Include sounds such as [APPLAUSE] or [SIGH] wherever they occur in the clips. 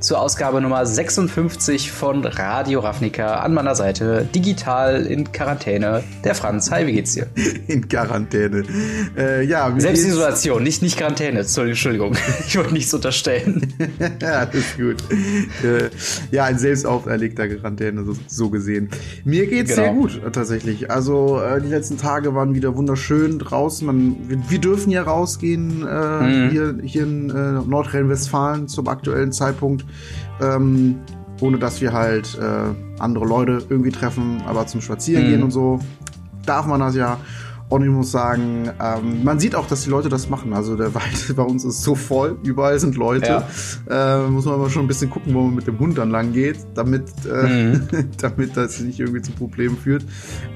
zur Ausgabe Nummer 56 von Radio Ravnica. An meiner Seite, digital in Quarantäne, der Franz. Hi, wie geht's dir? [LAUGHS] In Quarantäne. Äh, ja, Selbstisolation, nicht, nicht Quarantäne. Entschuldigung, [LAUGHS] ich wollte nichts unterstellen. [LAUGHS] ja, das ist gut. Äh, ja, ein selbst auferlegter Quarantäne, so, so gesehen. Mir geht's genau. sehr gut, tatsächlich. Also, äh, die letzten Tage waren wieder wunderschön draußen. Man, wir, wir dürfen ja rausgehen, äh, mhm. hier, hier in äh, Nordrhein-Westfalen zum aktuellen Zeitpunkt ähm, ohne dass wir halt äh, andere Leute irgendwie treffen, aber zum Spazierengehen mhm. und so darf man das ja. Und ich muss sagen, ähm, man sieht auch, dass die Leute das machen. Also der [LAUGHS] Wald bei uns ist so voll, überall sind Leute. Ja. Äh, muss man aber schon ein bisschen gucken, wo man mit dem Hund dann lang geht, damit, äh, mhm. [LAUGHS] damit das nicht irgendwie zu Problemen führt.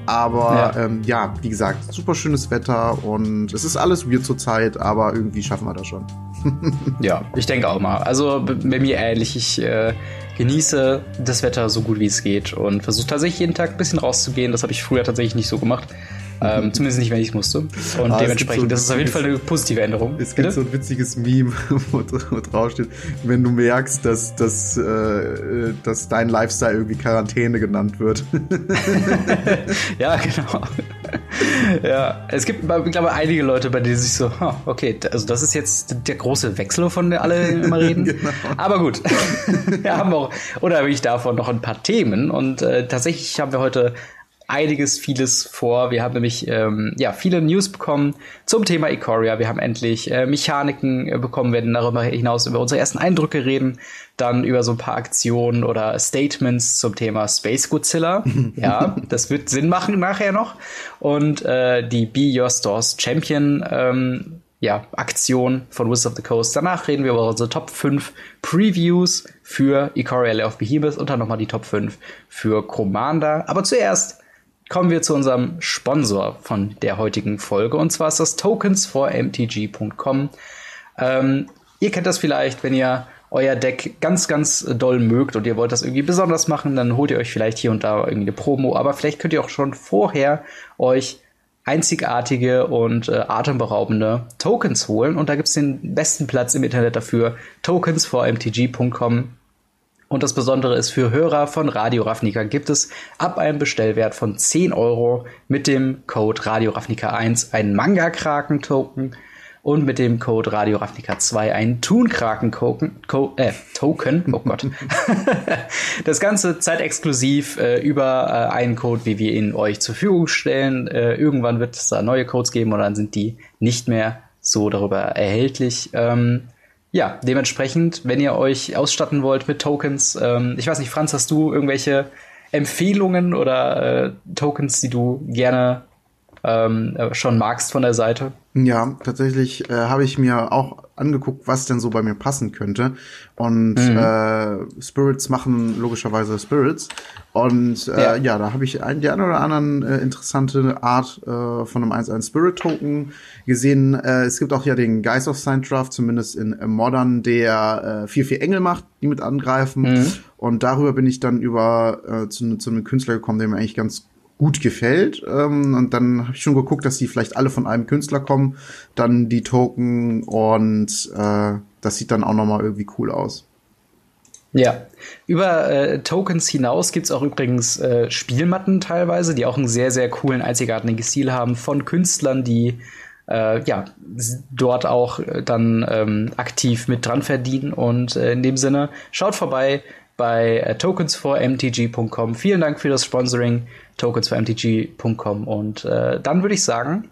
Aber ja. Ähm, ja, wie gesagt, super schönes Wetter und es ist alles weird zur Zeit, aber irgendwie schaffen wir das schon. [LAUGHS] ja, ich denke auch mal. Also bei mir ähnlich. Ich äh, genieße das Wetter so gut wie es geht und versuche tatsächlich jeden Tag ein bisschen rauszugehen. Das habe ich früher tatsächlich nicht so gemacht. [LAUGHS] Ähm, zumindest nicht, wenn ich es musste. Und ah, dementsprechend, so das ist auf jeden Fall eine positive Änderung. Es gibt Bitte? so ein witziges Meme, [LAUGHS] wo, wo drauf steht, wenn du merkst, dass, dass, äh, dass dein Lifestyle irgendwie Quarantäne genannt wird. [LAUGHS] ja, genau. ja, es gibt, ich glaube, einige Leute, bei denen sich so, oh, okay, also das ist jetzt der große Wechsel, von der alle immer reden. genau. Aber gut, wir haben auch unabhängig davon noch ein paar Themen und äh, tatsächlich haben wir heute einiges, vieles vor. Wir haben nämlich ähm, ja viele News bekommen zum Thema Ikoria. Wir haben endlich äh, Mechaniken äh, bekommen, werden darüber hinaus über unsere ersten Eindrücke reden, dann über so ein paar Aktionen oder Statements zum Thema Space Godzilla. [LAUGHS] ja, das wird Sinn machen nachher noch. Und äh, die Be Your Stores Champion ähm, ja, Aktion von Wizards of the Coast. Danach reden wir über unsere Top 5 Previews für Ikoria Lair of Behemoth und dann nochmal die Top 5 für Commander. Aber zuerst kommen wir zu unserem Sponsor von der heutigen Folge. Und zwar ist das tokens4mtg.com. Ähm, ihr kennt das vielleicht, wenn ihr euer Deck ganz, ganz doll mögt und ihr wollt das irgendwie besonders machen, dann holt ihr euch vielleicht hier und da irgendwie eine Promo. Aber vielleicht könnt ihr auch schon vorher euch einzigartige und äh, atemberaubende Tokens holen. Und da gibt es den besten Platz im Internet dafür, tokens4mtg.com. Und das Besondere ist, für Hörer von Radio Ravnica gibt es ab einem Bestellwert von 10 Euro mit dem Code Radio Ravnica 1 einen Manga-Kraken-Token und mit dem Code Radio Ravnica 2 einen Toon-Kraken-Token. Äh, Token, oh Gott. [LAUGHS] das Ganze zeitexklusiv äh, über äh, einen Code, wie wir ihn euch zur Verfügung stellen. Äh, irgendwann wird es da neue Codes geben und dann sind die nicht mehr so darüber erhältlich. Ähm, ja, dementsprechend, wenn ihr euch ausstatten wollt mit Tokens, ähm, ich weiß nicht, Franz, hast du irgendwelche Empfehlungen oder äh, Tokens, die du gerne ähm, äh, schon magst von der Seite? Ja, tatsächlich äh, habe ich mir auch angeguckt, was denn so bei mir passen könnte. Und mhm. äh, Spirits machen logischerweise Spirits. Und äh, ja. ja da habe ich ein, die eine oder anderen äh, interessante Art äh, von einem 1-1 Spirit Token gesehen. Äh, es gibt auch ja den Geist of Sign Draft, zumindest in äh, Modern, der äh, viel, viel Engel macht, die mit angreifen. Mhm. Und darüber bin ich dann über äh, zu, zu einem Künstler gekommen, der mir eigentlich ganz gut gefällt. Ähm, und dann habe ich schon geguckt, dass die vielleicht alle von einem Künstler kommen, dann die Token und äh, das sieht dann auch nochmal irgendwie cool aus. Ja, über äh, Tokens hinaus gibt's auch übrigens äh, Spielmatten teilweise, die auch einen sehr, sehr coolen, einzigartigen Stil haben von Künstlern, die äh, ja, dort auch dann ähm, aktiv mit dran verdienen. Und äh, in dem Sinne, schaut vorbei bei äh, tokens4mtg.com. Vielen Dank für das Sponsoring tokens4mtg.com. Und äh, dann würde ich sagen,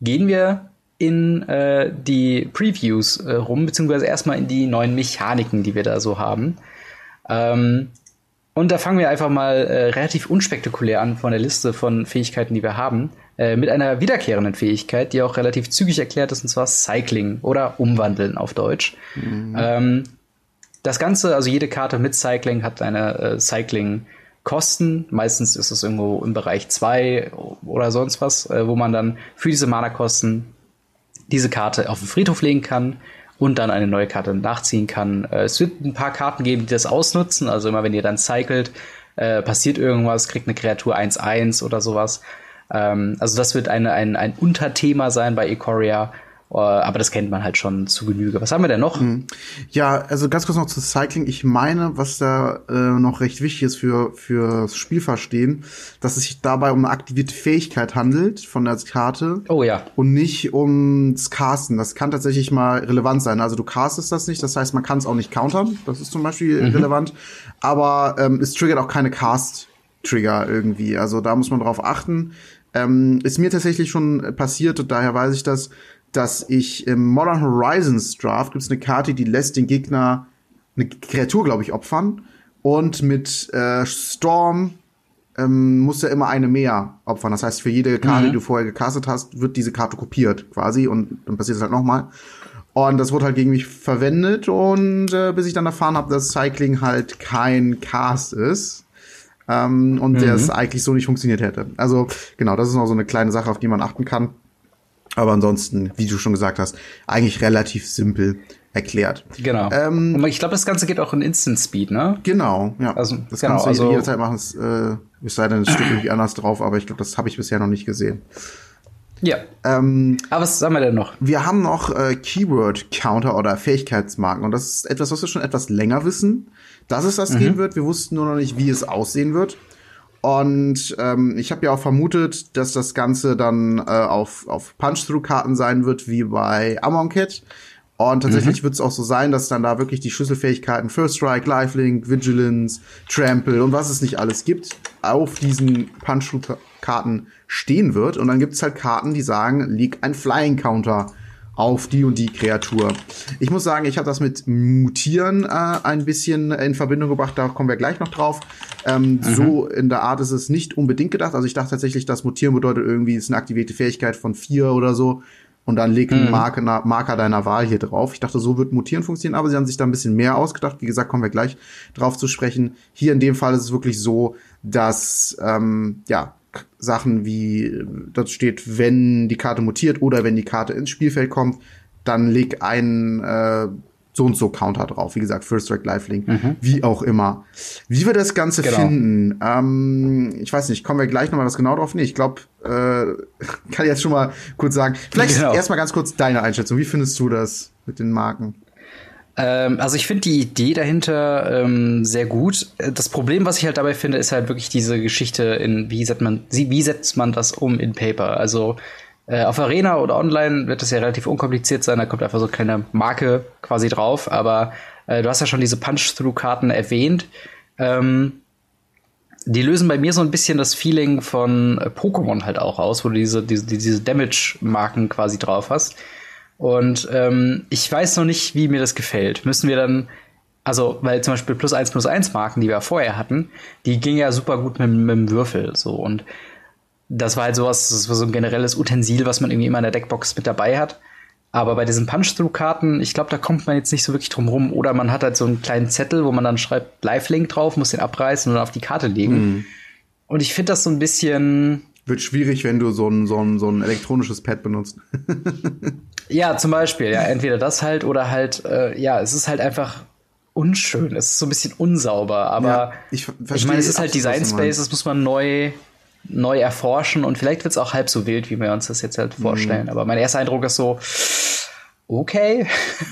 gehen wir in äh, die Previews äh, rum, beziehungsweise erstmal in die neuen Mechaniken, die wir da so haben. Ähm, und da fangen wir einfach mal äh, relativ unspektakulär an von der Liste von Fähigkeiten, die wir haben, äh, mit einer wiederkehrenden Fähigkeit, die auch relativ zügig erklärt ist, und zwar Cycling oder Umwandeln auf Deutsch. Mhm. Ähm, das Ganze, also jede Karte mit Cycling hat eine äh, Cycling Kosten. Meistens ist es irgendwo im Bereich 2 oder sonst was, äh, wo man dann für diese Mana-Kosten diese Karte auf den Friedhof legen kann und dann eine neue Karte nachziehen kann. Äh, es wird ein paar Karten geben, die das ausnutzen. Also immer wenn ihr dann cycelt, äh, passiert irgendwas, kriegt eine Kreatur 1-1 oder sowas. Ähm, also das wird eine, ein, ein Unterthema sein bei Ikoria. Uh, aber das kennt man halt schon zu Genüge. Was haben wir denn noch? Mhm. Ja, also ganz kurz noch zu Cycling. Ich meine, was da äh, noch recht wichtig ist für fürs Spielverstehen, dass es sich dabei um eine aktivierte Fähigkeit handelt von der Karte. Oh ja. Und nicht ums Casten. Das kann tatsächlich mal relevant sein. Also du castest das nicht, das heißt, man kann es auch nicht countern. Das ist zum Beispiel mhm. relevant. Aber ähm, es triggert auch keine Cast-Trigger irgendwie. Also da muss man drauf achten. Ähm, ist mir tatsächlich schon passiert und daher weiß ich das, dass ich im Modern Horizons Draft gibt es eine Karte, die lässt den Gegner eine Kreatur, glaube ich, opfern. Und mit äh, Storm ähm, muss er immer eine mehr opfern. Das heißt, für jede Karte, mhm. die du vorher gecastet hast, wird diese Karte kopiert quasi und dann passiert es halt nochmal. Und das wurde halt gegen mich verwendet und äh, bis ich dann erfahren habe, dass Cycling halt kein Cast ist. Ähm, und mhm. der es eigentlich so nicht funktioniert hätte. Also genau, das ist noch so eine kleine Sache, auf die man achten kann. Aber ansonsten, wie du schon gesagt hast, eigentlich relativ simpel erklärt. Genau. Ähm, ich glaube, das Ganze geht auch in Instant Speed, ne? Genau, ja. Also, das genau, kannst du also, jederzeit machen. Es, äh, es sei denn, es steht irgendwie anders drauf, aber ich glaube, das habe ich bisher noch nicht gesehen. Ja. Ähm, aber was haben wir denn noch? Wir haben noch äh, Keyword-Counter oder Fähigkeitsmarken. Und das ist etwas, was wir schon etwas länger wissen, dass es das mhm. geben wird. Wir wussten nur noch nicht, wie es aussehen wird. Und ähm, ich habe ja auch vermutet, dass das Ganze dann äh, auf, auf Punch-Through-Karten sein wird, wie bei Amonkhet. Und tatsächlich mhm. wird es auch so sein, dass dann da wirklich die Schlüsselfähigkeiten First Strike, Lifelink, Vigilance, Trample und was es nicht alles gibt, auf diesen Punch-Through-Karten stehen wird. Und dann gibt es halt Karten, die sagen, liegt ein Flying-Counter auf die und die Kreatur. Ich muss sagen, ich habe das mit Mutieren äh, ein bisschen in Verbindung gebracht, da kommen wir gleich noch drauf. Ähm, mhm. So in der Art ist es nicht unbedingt gedacht. Also ich dachte tatsächlich, dass Mutieren bedeutet irgendwie ist eine aktivierte Fähigkeit von vier oder so. Und dann legt ein mhm. Marker, Marker deiner Wahl hier drauf. Ich dachte, so wird Mutieren funktionieren, aber sie haben sich da ein bisschen mehr ausgedacht. Wie gesagt, kommen wir gleich drauf zu sprechen. Hier in dem Fall ist es wirklich so, dass ähm, ja Sachen wie, dort steht, wenn die Karte mutiert oder wenn die Karte ins Spielfeld kommt, dann leg ein äh, so und so Counter drauf. Wie gesagt, First Strike, Lifelink, mhm. wie auch immer. Wie wir das Ganze genau. finden, ähm, ich weiß nicht, kommen wir gleich nochmal was genau drauf? Nee, ich glaube, äh, [LAUGHS] kann ich jetzt schon mal kurz sagen. Vielleicht genau. erstmal ganz kurz deine Einschätzung. Wie findest du das mit den Marken? Ähm, also ich finde die Idee dahinter ähm, sehr gut. Das Problem, was ich halt dabei finde, ist halt wirklich diese Geschichte in, wie setzt man, wie setzt man das um in Paper? Also äh, auf Arena oder online wird das ja relativ unkompliziert sein, da kommt einfach so keine Marke quasi drauf, aber äh, du hast ja schon diese Punch-Through-Karten erwähnt. Ähm, die lösen bei mir so ein bisschen das Feeling von äh, Pokémon halt auch aus, wo du diese, diese, diese Damage-Marken quasi drauf hast. Und ähm, ich weiß noch nicht, wie mir das gefällt. Müssen wir dann, also, weil zum Beispiel plus eins plus eins Marken, die wir vorher hatten, die gingen ja super gut mit, mit dem Würfel. So und das war halt sowas, das war so ein generelles Utensil, was man irgendwie immer in der Deckbox mit dabei hat. Aber bei diesen Punch-Through-Karten, ich glaube, da kommt man jetzt nicht so wirklich drum rum. Oder man hat halt so einen kleinen Zettel, wo man dann schreibt Live-Link drauf, muss den abreißen und dann auf die Karte legen. Mhm. Und ich finde das so ein bisschen, wird schwierig, wenn du so ein, so ein, so ein elektronisches Pad benutzt. [LAUGHS] ja, zum Beispiel, ja, entweder das halt oder halt, äh, ja, es ist halt einfach unschön. Es ist so ein bisschen unsauber, aber ja, ich, ich meine, es ist halt Design Space, das muss man neu, neu erforschen und vielleicht wird es auch halb so wild, wie wir uns das jetzt halt vorstellen. Mhm. Aber mein erster Eindruck ist so, okay,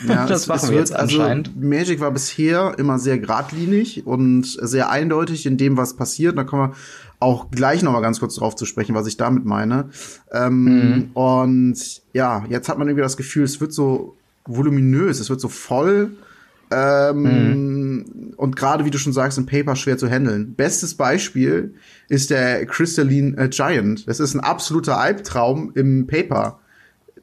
ja, [LAUGHS] das machen wir jetzt also anscheinend. Also Magic war bisher immer sehr geradlinig und sehr eindeutig in dem, was passiert. Da kommen wir auch gleich noch mal ganz kurz drauf zu sprechen, was ich damit meine. Ähm, mhm. Und ja, jetzt hat man irgendwie das Gefühl, es wird so voluminös, es wird so voll. Ähm, mhm. Und gerade, wie du schon sagst, im Paper schwer zu handeln. Bestes Beispiel ist der Crystalline äh, Giant. Das ist ein absoluter Albtraum im Paper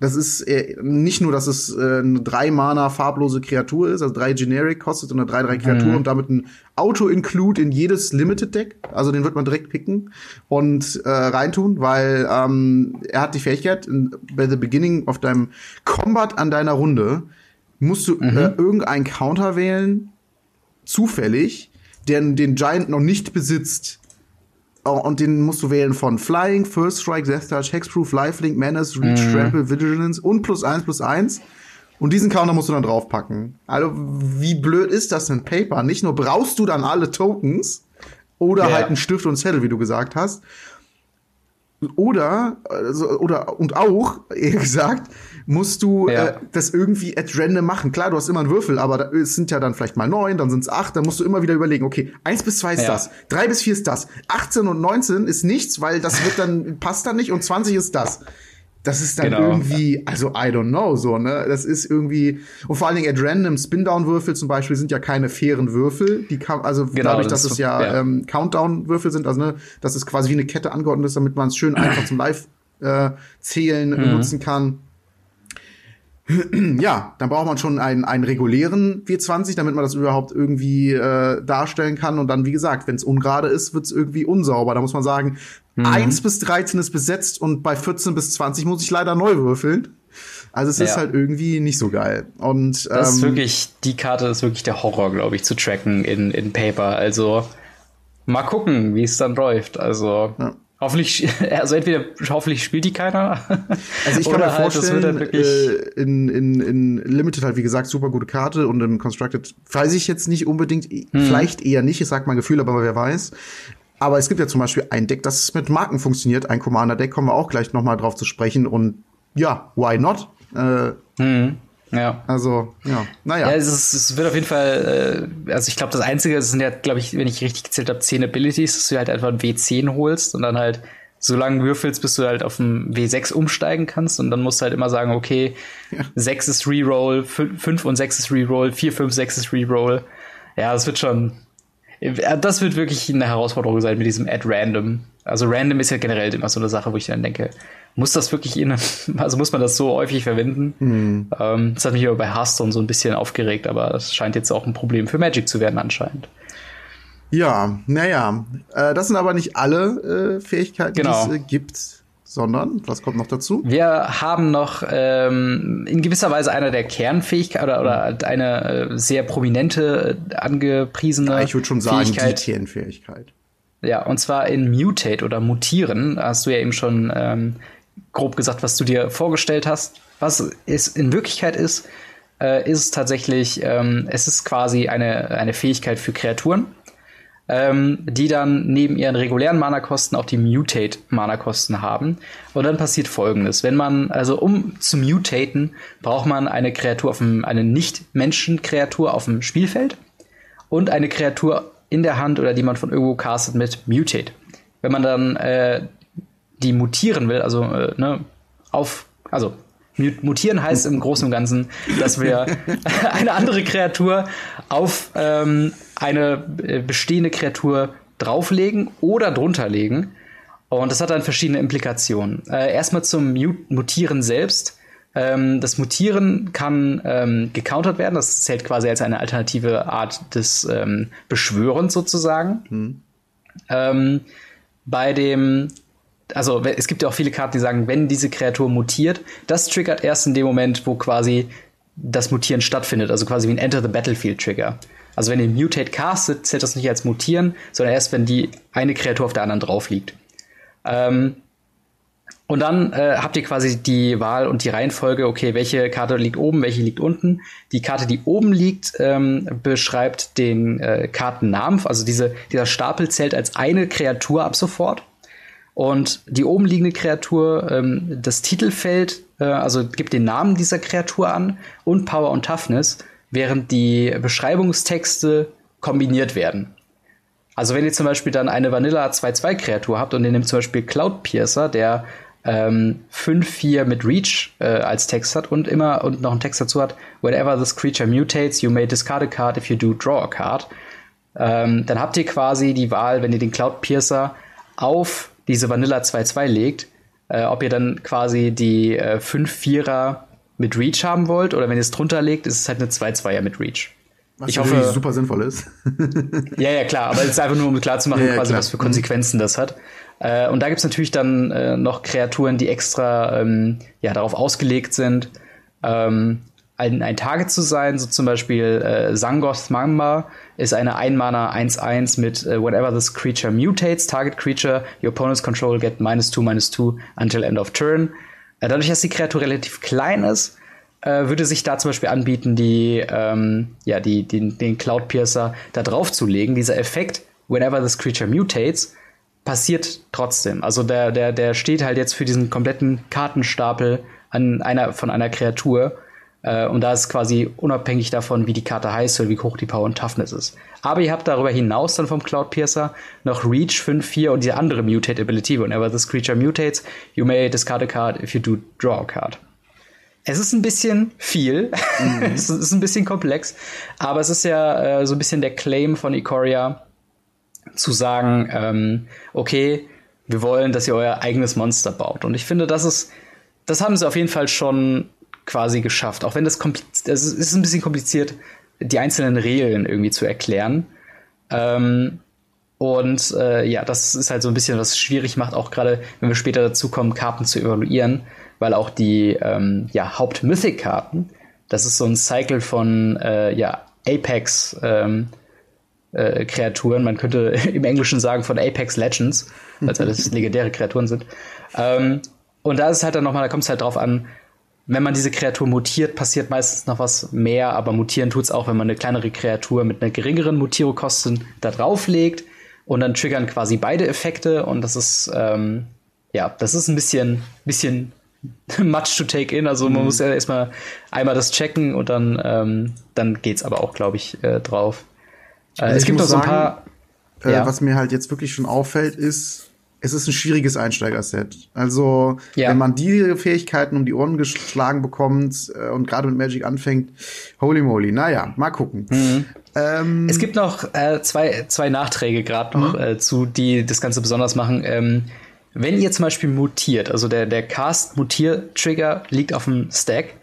das ist äh, nicht nur, dass es äh, eine drei Mana farblose Kreatur ist, also drei Generic kostet und eine 3-3 Kreatur mhm. und damit ein Auto-Include in jedes Limited Deck. Also den wird man direkt picken und äh, reintun, weil ähm, er hat die Fähigkeit, in, bei the beginning of deinem Combat an deiner Runde musst du mhm. äh, irgendeinen Counter wählen, zufällig, der den Giant noch nicht besitzt und den musst du wählen von Flying, First Strike, Death Touch, Hexproof, Lifelink, Menace, Reach, mhm. Trample, Vigilance und plus eins plus eins. Und diesen Counter musst du dann draufpacken. Also, wie blöd ist das denn Paper? Nicht nur brauchst du dann alle Tokens oder yeah. halt einen Stift und Zettel, wie du gesagt hast. oder, also, oder, und auch, eher gesagt, musst du ja. äh, das irgendwie at random machen. Klar, du hast immer einen Würfel, aber da, es sind ja dann vielleicht mal neun, dann sind es acht, dann musst du immer wieder überlegen, okay, eins bis zwei ist ja. das, drei bis vier ist das, 18 und 19 ist nichts, weil das wird dann, [LAUGHS] passt dann nicht und 20 ist das. Das ist dann genau. irgendwie, also I don't know, so, ne? Das ist irgendwie, und vor allen Dingen at random Spin-Down-Würfel zum Beispiel sind ja keine fairen Würfel. Die kann, also genau, dadurch, das dass es ja, ja. Ähm, Countdown-Würfel sind, also ne, dass es quasi wie eine Kette angeordnet ist, damit man es schön einfach zum Live-Zählen äh, mhm. nutzen kann. [CLEARS THROAT] ja, dann braucht man schon einen, einen regulären W20, damit man das überhaupt irgendwie äh, darstellen kann. Und dann, wie gesagt, wenn es ungerade ist, wird es irgendwie unsauber. Da muss man sagen, mhm. 1 bis 13 ist besetzt und bei 14 bis 20 muss ich leider neu würfeln. Also es ja. ist halt irgendwie nicht so geil. Und ähm, das ist ähm, wirklich, die Karte ist wirklich der Horror, glaube ich, zu tracken in, in Paper. Also mal gucken, wie es dann läuft. Also ja. Hoffentlich, [LAUGHS] also entweder hoffentlich spielt die keiner. [LAUGHS] Also ich kann mir halt, vorstellen, äh, in, in, in Limited halt wie gesagt super gute Karte und in Constructed weiß ich jetzt nicht unbedingt, hm. vielleicht eher nicht, ich sag mal Gefühl, aber wer weiß. Aber es gibt ja zum Beispiel ein Deck, das mit Marken funktioniert, ein Commander-Deck, kommen wir auch gleich noch mal drauf zu sprechen und ja, why not? Äh, hm. Ja. Also, ja, naja. Ja, es, ist, es wird auf jeden Fall, äh, also ich glaube, das Einzige, das sind ja, glaube ich, wenn ich richtig gezählt habe, 10 Abilities, dass du halt einfach ein W10 holst und dann halt so lange würfelst, bis du halt auf ein W6 umsteigen kannst und dann musst du halt immer sagen, okay, ja. 6 ist Reroll, 5 und 6 ist Reroll, 4, 5, 6 ist Reroll. Ja, das wird schon, äh, das wird wirklich eine Herausforderung sein mit diesem Add Random. Also Random ist ja generell immer so eine Sache, wo ich dann denke, muss das wirklich in, [LAUGHS] also muss man das so häufig verwenden? Mhm. Ähm, das hat mich aber bei Hearthstone so ein bisschen aufgeregt, aber es scheint jetzt auch ein Problem für Magic zu werden anscheinend. Ja, naja. Äh, das sind aber nicht alle äh, Fähigkeiten, genau. die es äh, gibt, sondern was kommt noch dazu? Wir haben noch ähm, in gewisser Weise eine der Kernfähigkeiten oder, oder eine äh, sehr prominente, äh, angepriesene ja, ich würde schon sagen, Fähigkeit. die Kernfähigkeit. Ja, und zwar in Mutate oder Mutieren, hast du ja eben schon ähm, grob gesagt, was du dir vorgestellt hast. Was es in Wirklichkeit ist, äh, ist tatsächlich, ähm, es ist quasi eine, eine Fähigkeit für Kreaturen, ähm, die dann neben ihren regulären Mana-Kosten auch die Mutate-Mana-Kosten haben. Und dann passiert folgendes. Wenn man, also um zu mutaten, braucht man eine Kreatur auf dem, eine Nicht-Menschen-Kreatur auf dem Spielfeld und eine Kreatur in der Hand oder die man von irgendwo castet mit Mutate. Wenn man dann äh, die mutieren will, also äh, ne, auf, also mutieren heißt im Großen und Ganzen, dass wir [LAUGHS] eine andere Kreatur auf ähm, eine äh, bestehende Kreatur drauflegen oder drunter legen. Und das hat dann verschiedene Implikationen. Äh, erstmal zum Mutieren selbst. Ähm, das Mutieren kann ähm, gecountert werden. Das zählt quasi als eine alternative Art des ähm, Beschwörens sozusagen. Hm. Ähm, bei dem also es gibt ja auch viele Karten, die sagen, wenn diese Kreatur mutiert, das triggert erst in dem Moment, wo quasi das Mutieren stattfindet, also quasi wie ein Enter the Battlefield Trigger. Also wenn ihr Mutate castet, zählt das nicht als Mutieren, sondern erst, wenn die eine Kreatur auf der anderen drauf liegt. Ähm, und dann äh, habt ihr quasi die Wahl und die Reihenfolge, okay, welche Karte liegt oben, welche liegt unten. Die Karte, die oben liegt, ähm, beschreibt den äh, Kartennamen. Also diese, dieser Stapel zählt als eine Kreatur ab sofort. Und die oben liegende Kreatur, ähm, das Titelfeld, äh, also gibt den Namen dieser Kreatur an und Power und Toughness, während die Beschreibungstexte kombiniert werden. Also wenn ihr zum Beispiel dann eine Vanilla 2-2 Kreatur habt und ihr nehmt zum Beispiel Cloud Piercer, der ähm, 5-4 mit Reach äh, als Text hat und immer und noch einen Text dazu hat, whenever this creature mutates, you may discard a card if you do draw a card. Ähm, dann habt ihr quasi die Wahl, wenn ihr den Cloud Piercer auf diese Vanilla 2.2 legt, äh, ob ihr dann quasi die äh, 5-4er mit Reach haben wollt oder wenn ihr es drunter legt, ist es halt eine 2-2er mit Reach. Was ich hoffe, super sinnvoll ist. ja, ja, klar, aber es ist einfach nur, um klar zu machen, [LAUGHS] ja, ja, quasi, was für. Konsequenzen das hat. Äh, und da gibt es natürlich dann äh, noch Kreaturen, die extra ähm, ja, darauf ausgelegt sind, ähm, ein, ein Target zu sein. So zum Beispiel äh, Zangoth Mamba ist eine Einmana 1-1 mit äh, Whenever this creature mutates, Target Creature, your opponent's control get minus 2, minus 2 until end of turn. Äh, dadurch, dass die Kreatur relativ klein ist, äh, würde sich da zum Beispiel anbieten, die, ähm, ja, die, die, den Cloud Piercer da drauf zu legen. Dieser Effekt, whenever this creature mutates, passiert trotzdem. Also der, der, der steht halt jetzt für diesen kompletten Kartenstapel an einer, von einer Kreatur. Äh, und da ist quasi unabhängig davon, wie die Karte heißt oder wie hoch die Power und Toughness ist. Aber ihr habt darüber hinaus dann vom Cloud Piercer noch Reach 5-4 und diese andere Mutate Ability. Whenever this creature mutates, you may discard a card if you do draw a card. Es ist ein bisschen viel, mhm. [LAUGHS] es ist ein bisschen komplex, aber es ist ja äh, so ein bisschen der Claim von Ikoria, zu sagen, ähm, okay, wir wollen, dass ihr euer eigenes Monster baut. Und ich finde, das ist, das haben sie auf jeden Fall schon quasi geschafft. Auch wenn das kompliziert, es ist ein bisschen kompliziert, die einzelnen Regeln irgendwie zu erklären. Ähm, und äh, ja, das ist halt so ein bisschen, was schwierig macht, auch gerade, wenn wir später dazu kommen, Karten zu evaluieren, weil auch die ähm, ja, Haupt-Mythic-Karten, das ist so ein Cycle von äh, ja, Apex, ähm, äh, Kreaturen. Man könnte [LAUGHS] im Englischen sagen von Apex Legends, weil es alles [LAUGHS] legendäre Kreaturen sind. Ähm, und da ist halt dann nochmal, da kommt es halt drauf an, wenn man diese Kreatur mutiert, passiert meistens noch was mehr, aber mutieren tut es auch, wenn man eine kleinere Kreatur mit einer geringeren Mutierkosten da drauflegt und dann triggern quasi beide Effekte und das ist, ähm, ja, das ist ein bisschen, bisschen [LAUGHS] much to take in. Also man mhm. muss ja erstmal einmal das checken und dann, ähm, dann geht's aber auch, glaube ich, äh, drauf. Äh, es gibt noch so ein paar. Äh, ja. Was mir halt jetzt wirklich schon auffällt, ist, es ist ein schwieriges Einsteigerset. Also, ja. wenn man die Fähigkeiten um die Ohren geschlagen bekommt äh, und gerade mit Magic anfängt, holy moly. Naja, mal gucken. Mhm. Ähm, es gibt noch äh, zwei, zwei Nachträge gerade noch mhm. äh, zu, die das Ganze besonders machen. Ähm, wenn ihr zum Beispiel mutiert, also der, der Cast-Mutier-Trigger liegt auf dem Stack,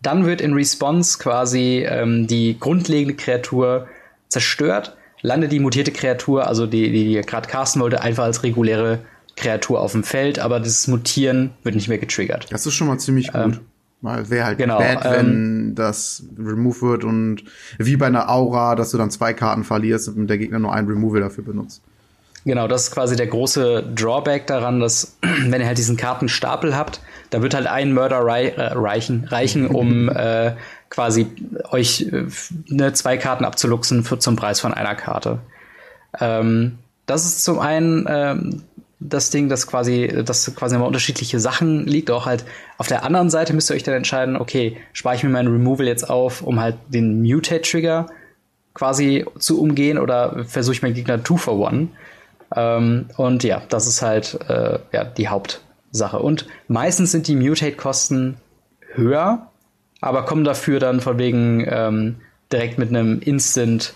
dann wird in Response quasi ähm, die grundlegende Kreatur zerstört, landet die mutierte Kreatur, also die, die, die gerade casten wollte, einfach als reguläre Kreatur auf dem Feld, aber das Mutieren wird nicht mehr getriggert. Das ist schon mal ziemlich gut. Ähm, Weil wäre halt genau, bad, wenn ähm, das Remove wird und wie bei einer Aura, dass du dann zwei Karten verlierst und der Gegner nur ein Removal dafür benutzt. Genau, das ist quasi der große Drawback daran, dass [CLEARS THROAT] wenn ihr halt diesen Kartenstapel habt, da wird halt ein Mörder rei äh, reichen, reichen, um [LAUGHS] äh, quasi euch äh, ne, zwei Karten abzuluxen für, zum Preis von einer Karte. Ähm, das ist zum einen ähm, das Ding, dass quasi, dass quasi immer unterschiedliche Sachen liegt. Auch halt auf der anderen Seite müsst ihr euch dann entscheiden, okay, spare ich mir meinen Removal jetzt auf, um halt den Mutate-Trigger quasi zu umgehen oder versuche ich meinen Gegner two for one. Ähm, und ja, das ist halt äh, ja, die Hauptsache. Und meistens sind die Mutate-Kosten höher, aber kommen dafür dann von wegen ähm, direkt mit einem Instant,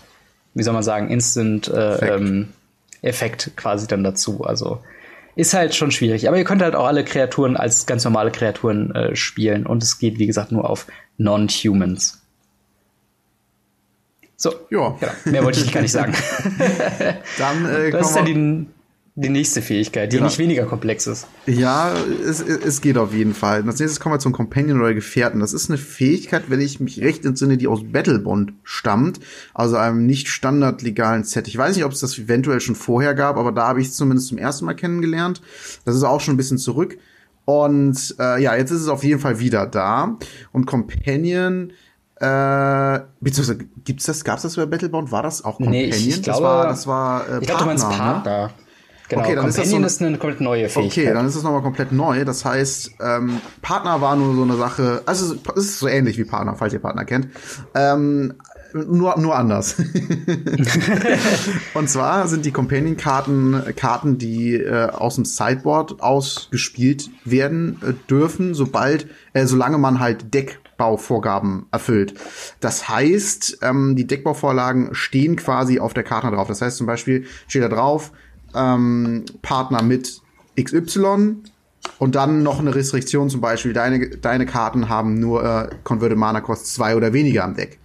wie soll man sagen, Instant äh, Effekt. Ähm, Effekt quasi dann dazu. Also ist halt schon schwierig. Aber ihr könnt halt auch alle Kreaturen als ganz normale Kreaturen äh, spielen und es geht, wie gesagt, nur auf Non-Humans. So, ja. Genau. Mehr wollte ich gar nicht sagen. [LAUGHS] Dann äh, das ist ja die, die nächste Fähigkeit, die genau. nicht weniger komplex ist. Ja, es, es geht auf jeden Fall. Als nächstes kommen wir zum Companion oder Gefährten. Das ist eine Fähigkeit, wenn ich mich recht entsinne, die aus Battlebond stammt, also einem nicht standardlegalen Set. Ich weiß nicht, ob es das eventuell schon vorher gab, aber da habe ich es zumindest zum ersten Mal kennengelernt. Das ist auch schon ein bisschen zurück. Und äh, ja, jetzt ist es auf jeden Fall wieder da. Und Companion äh, beziehungsweise gibt's das, gab's das bei Battlebound? War das auch Companion? Nee, ich, ich glaube, das war, das war äh, ich glaube, du meinst Partner. Ne? Genau, okay, dann Companion ist, das so eine, ist eine komplett neue Fähigkeit. Okay, dann ist das nochmal komplett neu. Das heißt, ähm, Partner war nur so eine Sache, also es ist so ähnlich wie Partner, falls ihr Partner kennt. Ähm, nur, nur anders. [LAUGHS] [LAUGHS] und zwar sind die Companion-Karten Karten, die äh, aus dem Sideboard ausgespielt werden äh, dürfen, sobald, äh, solange man halt Deck Deckbauvorgaben erfüllt. Das heißt, ähm, die Deckbauvorlagen stehen quasi auf der Karte drauf. Das heißt zum Beispiel steht da drauf, ähm, Partner mit XY und dann noch eine Restriktion, zum Beispiel, deine, deine Karten haben nur äh, Converted Mana Cost 2 oder weniger am Deck.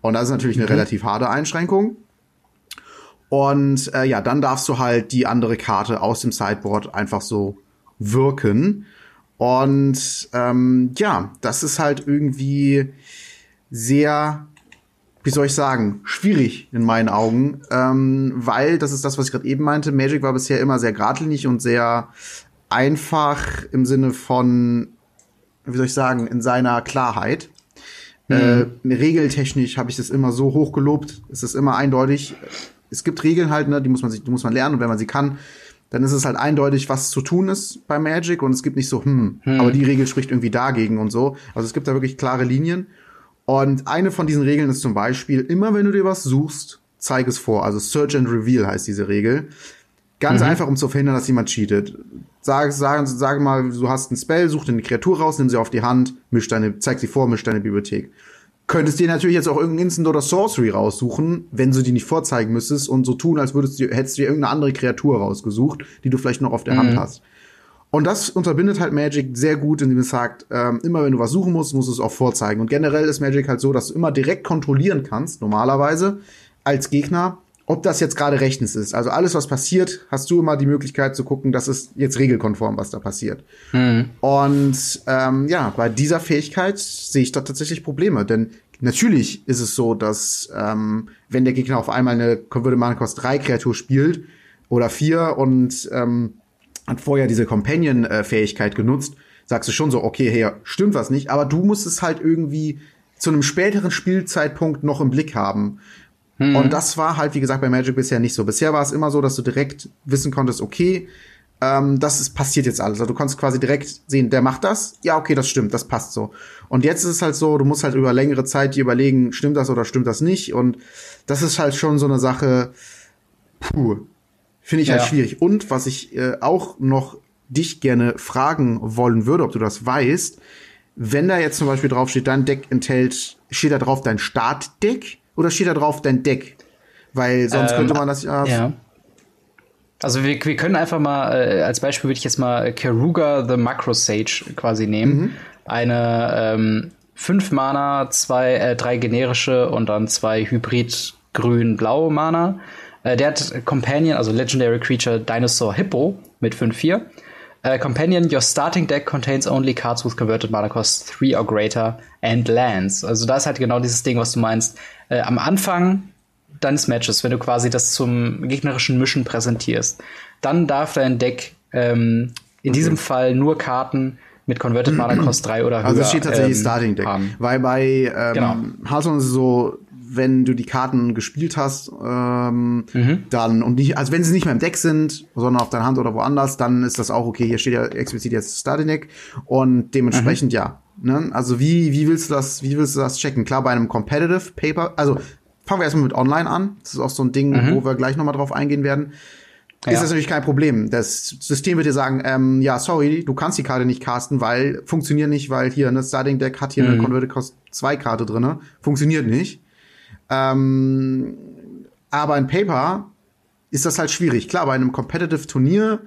Und das ist natürlich eine mhm. relativ harte Einschränkung. Und äh, ja, dann darfst du halt die andere Karte aus dem Sideboard einfach so wirken. Und ähm, ja, das ist halt irgendwie sehr, wie soll ich sagen, schwierig in meinen Augen, ähm, weil das ist das, was ich gerade eben meinte. Magic war bisher immer sehr geradlinig und sehr einfach im Sinne von, wie soll ich sagen, in seiner Klarheit. Mhm. Äh, regeltechnisch habe ich das immer so hoch gelobt. Es ist immer eindeutig. es gibt Regeln halt, ne, die muss man sich, die muss man lernen und wenn man sie kann, dann ist es halt eindeutig, was zu tun ist bei Magic und es gibt nicht so, hm, hm. aber die Regel spricht irgendwie dagegen und so. Also es gibt da wirklich klare Linien. Und eine von diesen Regeln ist zum Beispiel, immer wenn du dir was suchst, zeig es vor. Also Search and Reveal heißt diese Regel. Ganz mhm. einfach, um zu verhindern, dass jemand cheatet. Sag, sag, sag mal, du hast ein Spell, such dir eine Kreatur raus, nimm sie auf die Hand, misch deine, zeig sie vor, misch deine Bibliothek. Könntest dir natürlich jetzt auch irgendein Instant oder Sorcery raussuchen, wenn du die nicht vorzeigen müsstest und so tun, als würdest du, hättest du dir irgendeine andere Kreatur rausgesucht, die du vielleicht noch auf der mhm. Hand hast. Und das unterbindet halt Magic sehr gut, indem es sagt, ähm, immer wenn du was suchen musst, musst du es auch vorzeigen. Und generell ist Magic halt so, dass du immer direkt kontrollieren kannst, normalerweise, als Gegner, ob das jetzt gerade rechtens ist. Also alles, was passiert, hast du immer die Möglichkeit zu gucken, das ist jetzt regelkonform, was da passiert. Mhm. Und ähm, ja, bei dieser Fähigkeit sehe ich da tatsächlich Probleme. Denn natürlich ist es so, dass ähm, wenn der Gegner auf einmal eine Converted Mana Cost 3 Kreatur spielt oder 4 und ähm, hat vorher diese Companion-Fähigkeit genutzt, sagst du schon so, okay, hey, stimmt was nicht, aber du musst es halt irgendwie zu einem späteren Spielzeitpunkt noch im Blick haben. Mhm. Und das war halt, wie gesagt, bei Magic bisher nicht so. Bisher war es immer so, dass du direkt wissen konntest, okay, ähm, das ist, passiert jetzt alles. Also du konntest quasi direkt sehen, der macht das. Ja, okay, das stimmt, das passt so. Und jetzt ist es halt so, du musst halt über längere Zeit dir überlegen, stimmt das oder stimmt das nicht. Und das ist halt schon so eine Sache, puh, finde ich halt ja. halt schwierig. Und was ich äh, auch noch dich gerne fragen wollen würde, ob du das weißt, wenn da jetzt zum Beispiel drauf steht, dein Deck enthält, steht da drauf dein Startdeck oder steht da drauf dein Deck? Weil sonst ähm, könnte man das ja. ja. Also wir, wir können einfach mal, äh, als Beispiel würde ich jetzt mal Keruga the Macro Sage quasi nehmen. Mhm. Eine ähm, fünf Mana, zwei, äh, drei generische und dann zwei Hybrid grün-blau Mana. Äh, der hat Companion, also Legendary Creature Dinosaur Hippo mit 5-4. Uh, Companion, your starting deck contains only cards with converted mana cost 3 or greater and lands. Also da ist halt genau dieses Ding, was du meinst. Äh, am Anfang deines Matches, wenn du quasi das zum gegnerischen Mischen präsentierst, dann darf dein Deck ähm, in okay. diesem Fall nur Karten mit Converted Mana Cost 3 oder höher. Also es steht tatsächlich ähm, Starting Deck. Haben. Weil bei ähm, genau. Hearthstone ist es so, wenn du die Karten gespielt hast, ähm, mhm. dann und nicht, also wenn sie nicht mehr im Deck sind, sondern auf deiner Hand oder woanders, dann ist das auch okay. Hier steht ja explizit jetzt Starting Deck und dementsprechend mhm. ja. Ne? Also wie wie willst du das, wie willst du das checken? Klar, bei einem Competitive Paper, also fangen wir erstmal mit Online an. Das ist auch so ein Ding, mhm. wo wir gleich nochmal drauf eingehen werden. Ja. Ist das natürlich kein Problem. Das System wird dir sagen, ähm, ja, sorry, du kannst die Karte nicht casten, weil funktioniert nicht, weil hier ne Starting Deck hat hier eine mhm. Converted Cost 2 Karte drinne, funktioniert nicht. Ähm, aber in Paper ist das halt schwierig. Klar, bei einem Competitive Turnier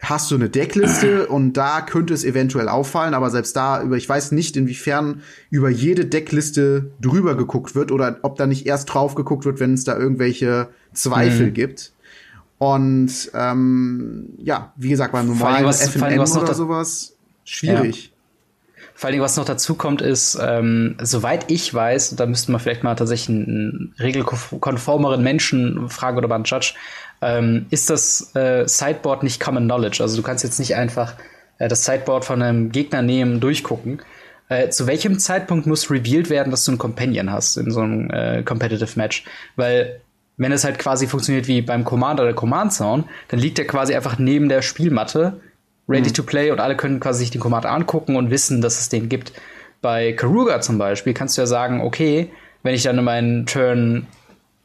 hast du eine Deckliste [CLEARS THROAT] und da könnte es eventuell auffallen, aber selbst da über, ich weiß nicht, inwiefern über jede Deckliste drüber geguckt wird oder ob da nicht erst drauf geguckt wird, wenn es da irgendwelche Zweifel mhm. gibt. Und ähm, ja, wie gesagt, beim normalen FNM oder sowas schwierig. Ja. Vor allem, was noch dazu kommt, ist, ähm, soweit ich weiß, da müssten wir vielleicht mal tatsächlich einen regelkonformeren Menschen fragen oder mal einen Judge, ähm, ist das äh, Sideboard nicht Common Knowledge. Also du kannst jetzt nicht einfach äh, das Sideboard von einem Gegner nehmen, durchgucken. Äh, zu welchem Zeitpunkt muss revealed werden, dass du einen Companion hast in so einem äh, Competitive Match? Weil wenn es halt quasi funktioniert wie beim Command oder Command Zone, dann liegt er quasi einfach neben der Spielmatte ready mhm. to play und alle können quasi sich den Command angucken und wissen, dass es den gibt. Bei Karuga zum Beispiel kannst du ja sagen, okay, wenn ich dann in meinen Turn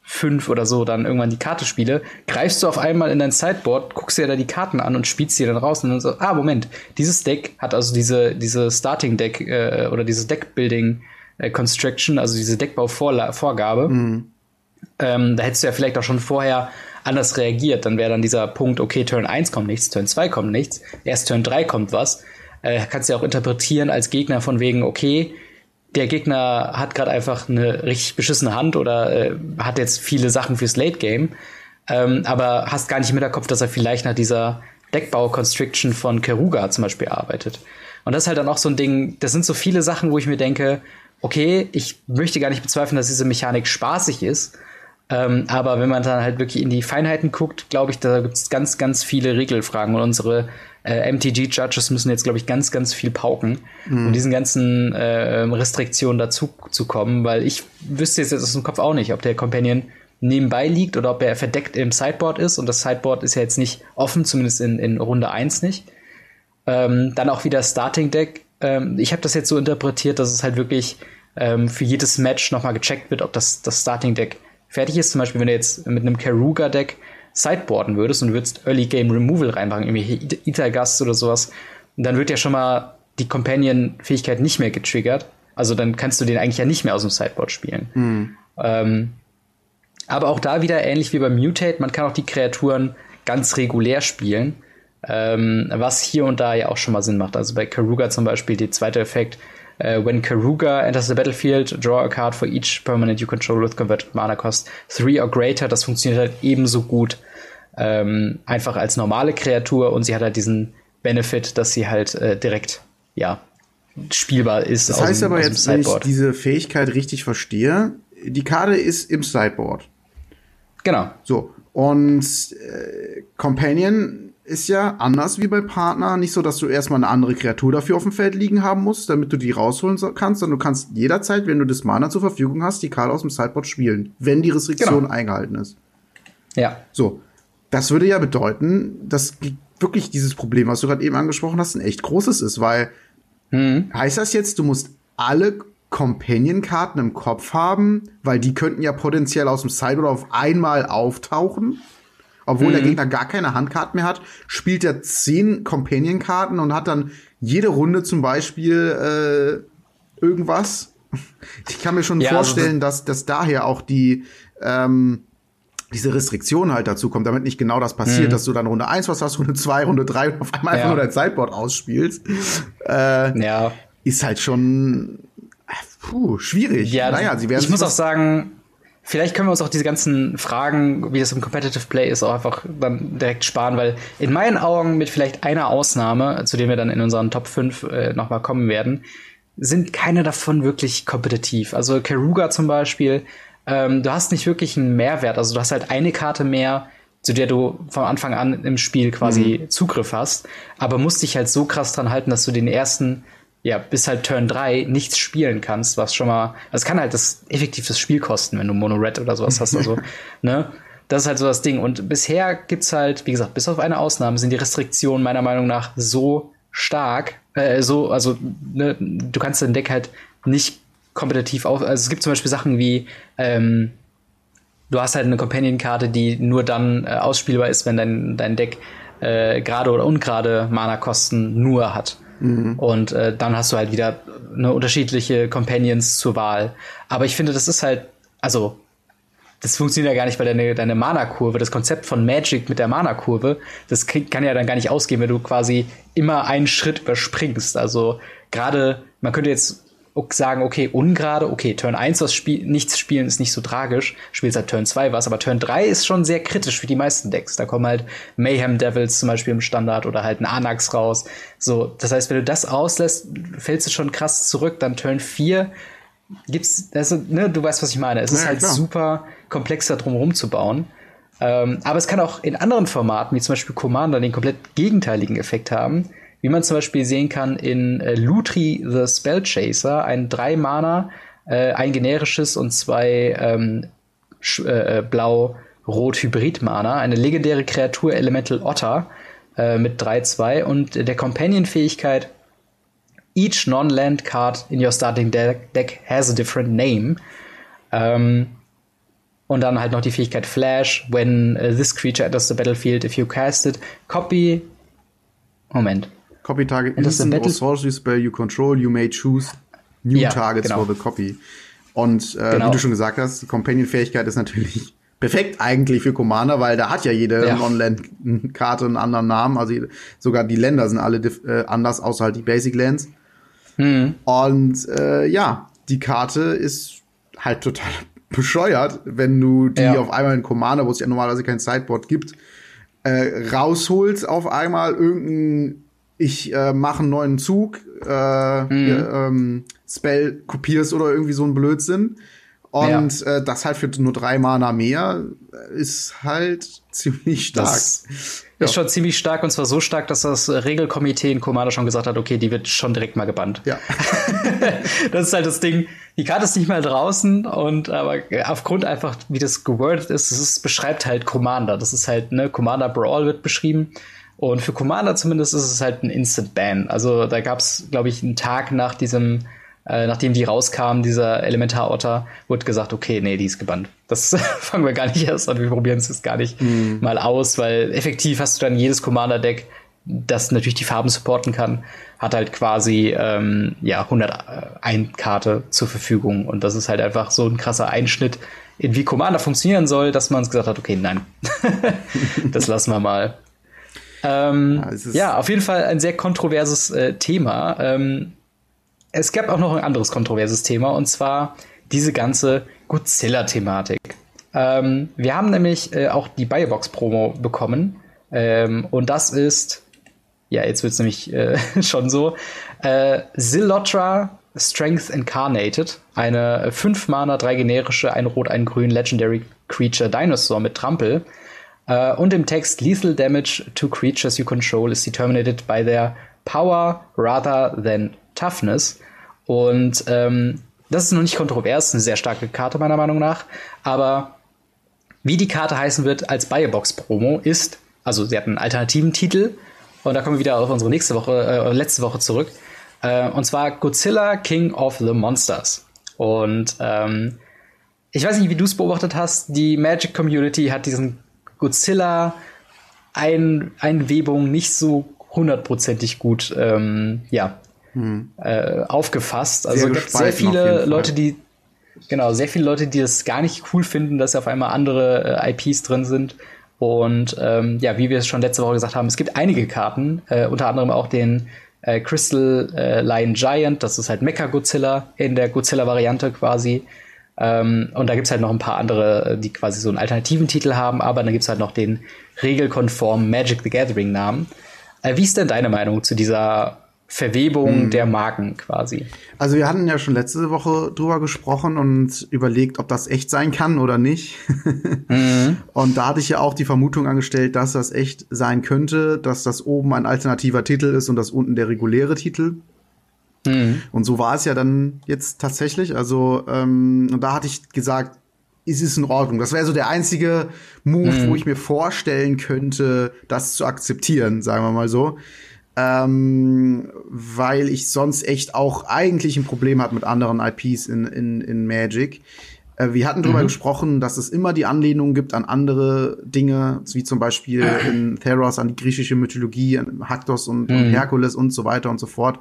5 oder so dann irgendwann die Karte spiele, greifst du auf einmal in dein Sideboard, guckst dir da die Karten an und spielst sie dann raus und dann so, ah, Moment, dieses Deck hat also diese, diese Starting Deck äh, oder diese Deck-Building äh, Constriction, also diese Deckbauvorgabe. Mhm. Ähm, da hättest du ja vielleicht auch schon vorher anders reagiert, dann wäre dann dieser Punkt, okay, Turn 1 kommt nichts, Turn 2 kommt nichts, erst Turn 3 kommt was. Äh, kannst du ja auch interpretieren als Gegner von wegen, okay, der Gegner hat gerade einfach eine richtig beschissene Hand oder äh, hat jetzt viele Sachen fürs Late Game, ähm, aber hast gar nicht im Hinterkopf, dass er vielleicht nach dieser Deckbau-Constriction von Keruga zum Beispiel arbeitet. Und das ist halt dann auch so ein Ding, das sind so viele Sachen, wo ich mir denke, okay, ich möchte gar nicht bezweifeln, dass diese Mechanik spaßig ist, ähm, aber wenn man dann halt wirklich in die Feinheiten guckt, glaube ich, da gibt es ganz, ganz viele Regelfragen. Und unsere äh, MTG-Judges müssen jetzt, glaube ich, ganz, ganz viel pauken, mhm. um diesen ganzen äh, Restriktionen dazu zu kommen, weil ich wüsste jetzt aus dem Kopf auch nicht, ob der Companion nebenbei liegt oder ob er verdeckt im Sideboard ist. Und das Sideboard ist ja jetzt nicht offen, zumindest in, in Runde 1 nicht. Ähm, dann auch wieder Starting Deck. Ähm, ich habe das jetzt so interpretiert, dass es halt wirklich ähm, für jedes Match nochmal gecheckt wird, ob das, das Starting Deck fertig ist. Zum Beispiel, wenn du jetzt mit einem Karuga Deck sideboarden würdest und würdest Early Game Removal reinmachen, irgendwie Itagast oder sowas, dann wird ja schon mal die Companion-Fähigkeit nicht mehr getriggert. Also dann kannst du den eigentlich ja nicht mehr aus dem Sideboard spielen. Mhm. Ähm, aber auch da wieder ähnlich wie beim Mutate, man kann auch die Kreaturen ganz regulär spielen, ähm, was hier und da ja auch schon mal Sinn macht. Also bei Karuga zum Beispiel der zweite Effekt, uh, when Karuga enters the battlefield, draw a card for each permanent you control with converted mana cost 3 or greater. Das funktioniert halt ebenso gut ähm, einfach als normale Kreatur und sie hat halt diesen Benefit, dass sie halt äh, direkt, ja, spielbar ist. Das heißt dem, aber jetzt, wenn ich diese Fähigkeit richtig verstehe, die Karte ist im Sideboard. Genau. So. Und äh, Companion ist ja anders wie bei Partner. Nicht so, dass du erstmal eine andere Kreatur dafür auf dem Feld liegen haben musst, damit du die rausholen kannst, sondern du kannst jederzeit, wenn du das Mana zur Verfügung hast, die Karte aus dem Sideboard spielen, wenn die Restriktion genau. eingehalten ist. Ja. So. Das würde ja bedeuten, dass wirklich dieses Problem, was du gerade eben angesprochen hast, ein echt großes ist, weil mhm. heißt das jetzt, du musst alle Companion-Karten im Kopf haben, weil die könnten ja potenziell aus dem Sideboard auf einmal auftauchen. Obwohl mhm. der Gegner gar keine Handkarten mehr hat, spielt er zehn Companion-Karten und hat dann jede Runde zum Beispiel äh, irgendwas. [LAUGHS] Ich kann mir schon ja, also vorstellen, also dass, dass daher auch die ähm, diese Restriktion halt dazu kommt, damit nicht genau das passiert, mhm. dass du dann Runde 1 was hast, Runde 2, Runde 3 und auf einmal ja. einfach nur dein Sideboard ausspielst. Äh, ja. Ist halt schon puh, schwierig. Ja, naja, sie werden ich muss auch sagen, vielleicht können wir uns auch diese ganzen Fragen, wie das im Competitive Play ist, auch einfach dann direkt sparen, weil in meinen Augen mit vielleicht einer Ausnahme, zu dem wir dann in unseren Top 5 äh, nochmal kommen werden, sind keine davon wirklich kompetitiv. Also Karuga zum Beispiel ähm, du hast nicht wirklich einen Mehrwert. Also du hast halt eine Karte mehr, zu der du von Anfang an im Spiel quasi mhm. Zugriff hast, aber musst dich halt so krass dran halten, dass du den ersten, ja, bis halt Turn 3 nichts spielen kannst, was schon mal, das kann halt das effektiv das Spiel kosten, wenn du Mono Red oder sowas hast, also, [LAUGHS] ne? Das ist halt so das Ding. Und bisher gibt's halt, wie gesagt, bis auf eine Ausnahme sind die Restriktionen meiner Meinung nach so stark, äh, so, also, ne, du kannst dein Deck halt nicht kompetitiv auf. Also es gibt zum Beispiel Sachen wie, ähm, du hast halt eine Companion-Karte, die nur dann äh, ausspielbar ist, wenn dein, dein Deck äh, gerade oder ungerade Mana-Kosten nur hat. Mhm. Und äh, dann hast du halt wieder eine unterschiedliche Companions zur Wahl. Aber ich finde, das ist halt, also das funktioniert ja gar nicht, weil deine, deine Mana-Kurve, das Konzept von Magic mit der Mana-Kurve, das kann ja dann gar nicht ausgehen, wenn du quasi immer einen Schritt überspringst. Also gerade, man könnte jetzt sagen, okay, ungerade, okay, Turn 1 was spiel nichts spielen ist nicht so tragisch, spielst halt Turn 2 was, aber Turn 3 ist schon sehr kritisch für die meisten Decks. Da kommen halt Mayhem Devils zum Beispiel im Standard oder halt ein Anax raus. So, das heißt, wenn du das auslässt, fällst du schon krass zurück, dann Turn 4 gibt's, also, ne, du weißt, was ich meine. Es ja, ist halt klar. super komplex da drumherum zu bauen. Ähm, aber es kann auch in anderen Formaten, wie zum Beispiel Commander, den komplett gegenteiligen Effekt haben wie man zum Beispiel sehen kann in äh, Lutri the Spellchaser, ein 3-Mana, äh, ein generisches und zwei ähm, äh, blau-rot-Hybrid-Mana, eine legendäre Kreatur Elemental Otter äh, mit 3-2 und der Companion-Fähigkeit Each non-land card in your starting deck, deck has a different name. Ähm, und dann halt noch die Fähigkeit Flash. When uh, this creature enters the battlefield, if you cast it, copy. Moment. Copy target instant or sorcery spell you control, you may choose new ja, targets genau. for the copy. Und äh, genau. wie du schon gesagt hast, Companion-Fähigkeit ist natürlich [LAUGHS] perfekt eigentlich für Commander, weil da hat ja jede ja. Non-Land-Karte einen anderen Namen. Also sogar die Länder sind alle äh, anders, außer halt die Basic Lands. Hm. Und äh, ja, die Karte ist halt total [LAUGHS] bescheuert, wenn du die ja. auf einmal in Commander, wo es ja normalerweise kein Sideboard gibt, äh, rausholst auf einmal irgendein ich äh, mache einen neuen Zug, äh, mhm. ähm, Spell kopierst oder irgendwie so ein Blödsinn. Und ja. äh, das halt für nur drei Mana mehr ist halt [LAUGHS] ziemlich stark. Das ist schon ziemlich stark und zwar so stark, dass das Regelkomitee in Commander schon gesagt hat, okay, die wird schon direkt mal gebannt. Ja. [LAUGHS] das ist halt das Ding. Die Karte ist nicht mal draußen und aber aufgrund einfach, wie das gewordet ist, es beschreibt halt Commander. Das ist halt, ne, Commander Brawl wird beschrieben. Und für Commander zumindest ist es halt ein Instant Ban. Also da gab es, glaube ich, einen Tag nach diesem äh, nachdem die rauskamen, dieser Elementarotter, wurde gesagt, okay, nee, die ist gebannt. Das [LAUGHS] fangen wir gar nicht erst an, wir probieren es jetzt gar nicht mm. mal aus, weil effektiv hast du dann jedes Commander-Deck, das natürlich die Farben supporten kann, hat halt quasi ähm, ja 101 Karte zur Verfügung und das ist halt einfach so ein krasser Einschnitt in wie Commander funktionieren soll, dass man gesagt hat, okay, nein, [LAUGHS] das lassen wir mal. Ähm, ja, ja, auf jeden Fall ein sehr kontroverses äh, Thema. Ähm, es gab auch noch ein anderes kontroverses Thema und zwar diese ganze Godzilla-Thematik. Ähm, wir haben nämlich äh, auch die Biobox-Promo bekommen ähm, und das ist, ja, jetzt wird es nämlich äh, [LAUGHS] schon so, äh, Zillotra Strength Incarnated, eine 5 Mana, 3 generische, ein Rot, ein Grün Legendary Creature Dinosaur mit Trampel. Uh, und im Text Lethal Damage to creatures you control is determined by their power rather than toughness. Und ähm, das ist noch nicht kontrovers, eine sehr starke Karte meiner Meinung nach. Aber wie die Karte heißen wird als Biobox-Promo ist, also sie hat einen alternativen Titel. Und da kommen wir wieder auf unsere nächste Woche, äh, letzte Woche zurück. Äh, und zwar Godzilla King of the Monsters. Und ähm, ich weiß nicht, wie du es beobachtet hast. Die Magic Community hat diesen Godzilla ein Einwebung nicht so hundertprozentig gut ähm, ja, hm. äh, aufgefasst. Also es gibt sehr viele Leute, die genau, sehr viele Leute, die das gar nicht cool finden, dass auf einmal andere äh, IPs drin sind. Und ähm, ja, wie wir es schon letzte Woche gesagt haben, es gibt einige Karten, äh, unter anderem auch den äh, Crystal äh, Lion Giant, das ist halt Mecha Godzilla in der Godzilla-Variante quasi. Ähm, und da gibt's halt noch ein paar andere, äh, die quasi so einen alternativen Titel haben, aber dann gibt's halt noch den regelkonformen Magic the Gathering Namen. Äh, wie ist denn deine Meinung zu dieser Verwebung hm. der Marken quasi. Also wir hatten ja schon letzte Woche drüber gesprochen und überlegt, ob das echt sein kann oder nicht. [LAUGHS] mhm. Und da hatte ich ja auch die Vermutung angestellt, dass das echt sein könnte, dass das oben ein alternativer Titel ist und das unten der reguläre Titel. Mhm. Und so war es ja dann jetzt tatsächlich. Also ähm, und da hatte ich gesagt, ist es in Ordnung. Das wäre so der einzige Move, mhm. wo ich mir vorstellen könnte, das zu akzeptieren, sagen wir mal so ähm, weil ich sonst echt auch eigentlich ein Problem hat mit anderen IPs in, in, in Magic. Äh, wir hatten darüber mhm. gesprochen, dass es immer die Anlehnung gibt an andere Dinge, wie zum Beispiel in Theros an die griechische Mythologie, Haktos und, mhm. und Herkules und so weiter und so fort.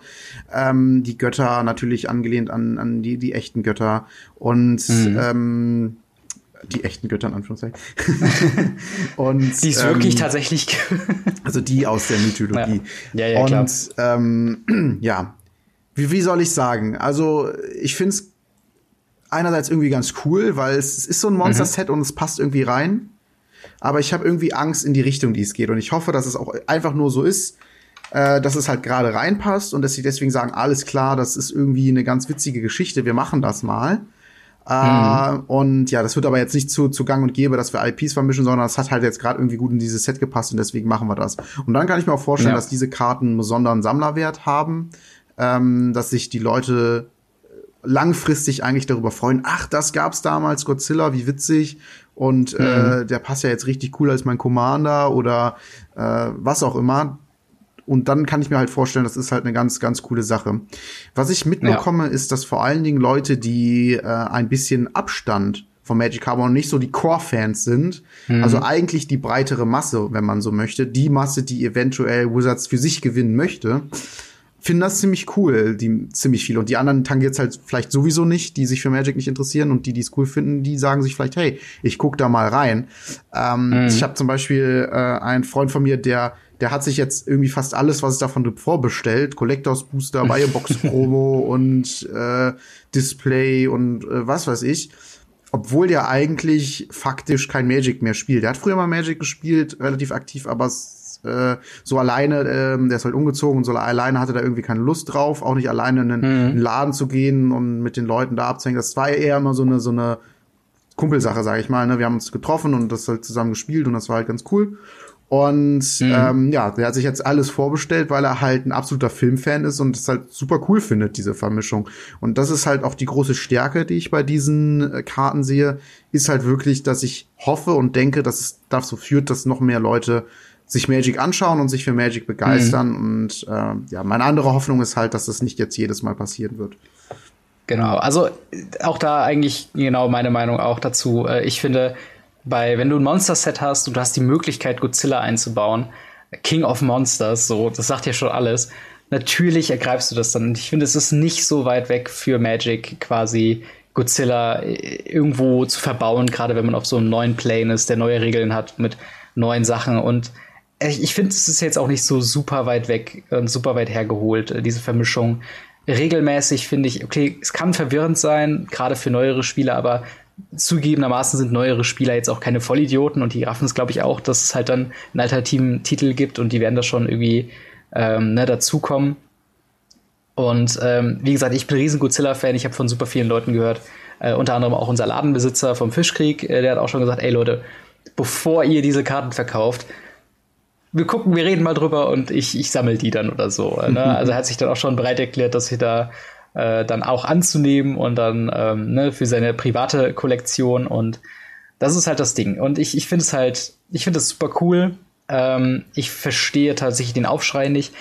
Ähm, die Götter natürlich angelehnt an, an die, die echten Götter. Und mhm. ähm, die echten Götter in Anführungszeichen. [LAUGHS] und die ist ähm, wirklich tatsächlich. also die aus der Mythologie. Ja, ja, ja klar. Und ähm, [CLEARS THROAT] ja, wie, wie soll ich sagen? Also ich finde es einerseits irgendwie ganz cool, weil es, ist so ein Monster-Set mhm. und es passt irgendwie rein. Aber ich habe irgendwie Angst in die Richtung, die es geht. Und ich hoffe, dass es auch einfach nur so ist, äh, dass es halt gerade reinpasst und dass sie deswegen sagen, alles klar, das ist irgendwie eine ganz witzige Geschichte, wir machen das mal. Äh, mhm. und ja, das wird aber jetzt nicht zu, zu Gang und Gäbe, dass wir IPs vermischen, sondern es hat halt jetzt gerade irgendwie gut in dieses Set gepasst und deswegen machen wir das. Und dann kann ich mir auch vorstellen, ja. dass diese Karten einen besonderen Sammlerwert haben, ähm, dass sich die Leute langfristig eigentlich darüber freuen, ach, das gab's damals, Godzilla, wie witzig. Und äh, mhm. äh, der passt ja jetzt richtig cool als mein Commander oder äh, was auch immer. Und dann kann ich mir halt vorstellen, das ist halt eine ganz, ganz coole Sache. Was ich mitbekomme, ja. ist, dass vor allen Dingen Leute, die äh, ein bisschen Abstand von Magic Carbon nicht so die Core-Fans sind, mhm. also eigentlich die breitere Masse, wenn man so möchte, die Masse, die eventuell Wizards für sich gewinnen möchte, finden das ziemlich cool, die ziemlich viel. Und die anderen tangiert halt vielleicht sowieso nicht, die sich für Magic nicht interessieren und die, die es cool finden, die sagen sich vielleicht, hey, ich guck da mal rein. Ähm, mhm. Ich habe zum Beispiel äh, einen Freund von mir, der der hat sich jetzt irgendwie fast alles, was es davon gibt, vorbestellt. Collectors Booster, [LAUGHS] Biobox Promo und äh, Display und äh, was weiß ich. obwohl der eigentlich faktisch kein Magic mehr spielt. Der hat früher mal Magic gespielt, relativ aktiv, aber äh, so alleine, äh, der ist halt umgezogen und so alleine hatte da irgendwie keine Lust drauf, auch nicht alleine in einen, mhm. Laden zu gehen und mit den Leuten da abzuhängen. Das war eher immer so eine so eine Kumpelsache, sage ich mal. Ne? Wir haben uns getroffen und das halt zusammen gespielt und das war halt ganz cool. Und mhm. ähm, ja, der hat sich jetzt alles vorbestellt, weil er halt ein absoluter Filmfan ist und es halt super cool findet, diese Vermischung. Und das ist halt auch die große Stärke, die ich bei diesen äh, Karten sehe, ist halt wirklich, dass ich hoffe und denke, dass es dazu führt, dass noch mehr Leute sich Magic anschauen und sich für Magic begeistern. Mhm. Und äh, ja, meine andere Hoffnung ist halt, dass das nicht jetzt jedes Mal passieren wird. Genau, also auch da eigentlich genau meine Meinung auch dazu. Äh, ich finde, bei, wenn du ein Monster-Set hast und du hast die Möglichkeit, Godzilla einzubauen, King of Monsters, so, das sagt ja schon alles. Natürlich ergreifst du das dann. Und ich finde, es ist nicht so weit weg für Magic quasi Godzilla äh, irgendwo zu verbauen, gerade wenn man auf so einem neuen Plane ist, der neue Regeln hat mit neuen Sachen. Und ich finde, es ist jetzt auch nicht so super weit weg und super weit hergeholt, äh, diese Vermischung. Regelmäßig finde ich, okay, es kann verwirrend sein, gerade für neuere Spieler, aber zugegebenermaßen sind neuere Spieler jetzt auch keine Vollidioten und die raffen es, glaube ich, auch, dass es halt dann einen alternativen Titel gibt und die werden da schon irgendwie ähm, ne, dazukommen. Und ähm, wie gesagt, ich bin ein riesen Godzilla-Fan. Ich habe von super vielen Leuten gehört, äh, unter anderem auch unser Ladenbesitzer vom Fischkrieg, äh, der hat auch schon gesagt, ey Leute, bevor ihr diese Karten verkauft, wir gucken, wir reden mal drüber und ich, ich sammle die dann oder so. Ne? Also er hat sich dann auch schon bereit erklärt, dass wir da äh, dann auch anzunehmen und dann ähm, ne, für seine private Kollektion und das ist halt das Ding. Und ich, ich finde es halt, ich finde es super cool. Ähm, ich verstehe tatsächlich den Aufschrei nicht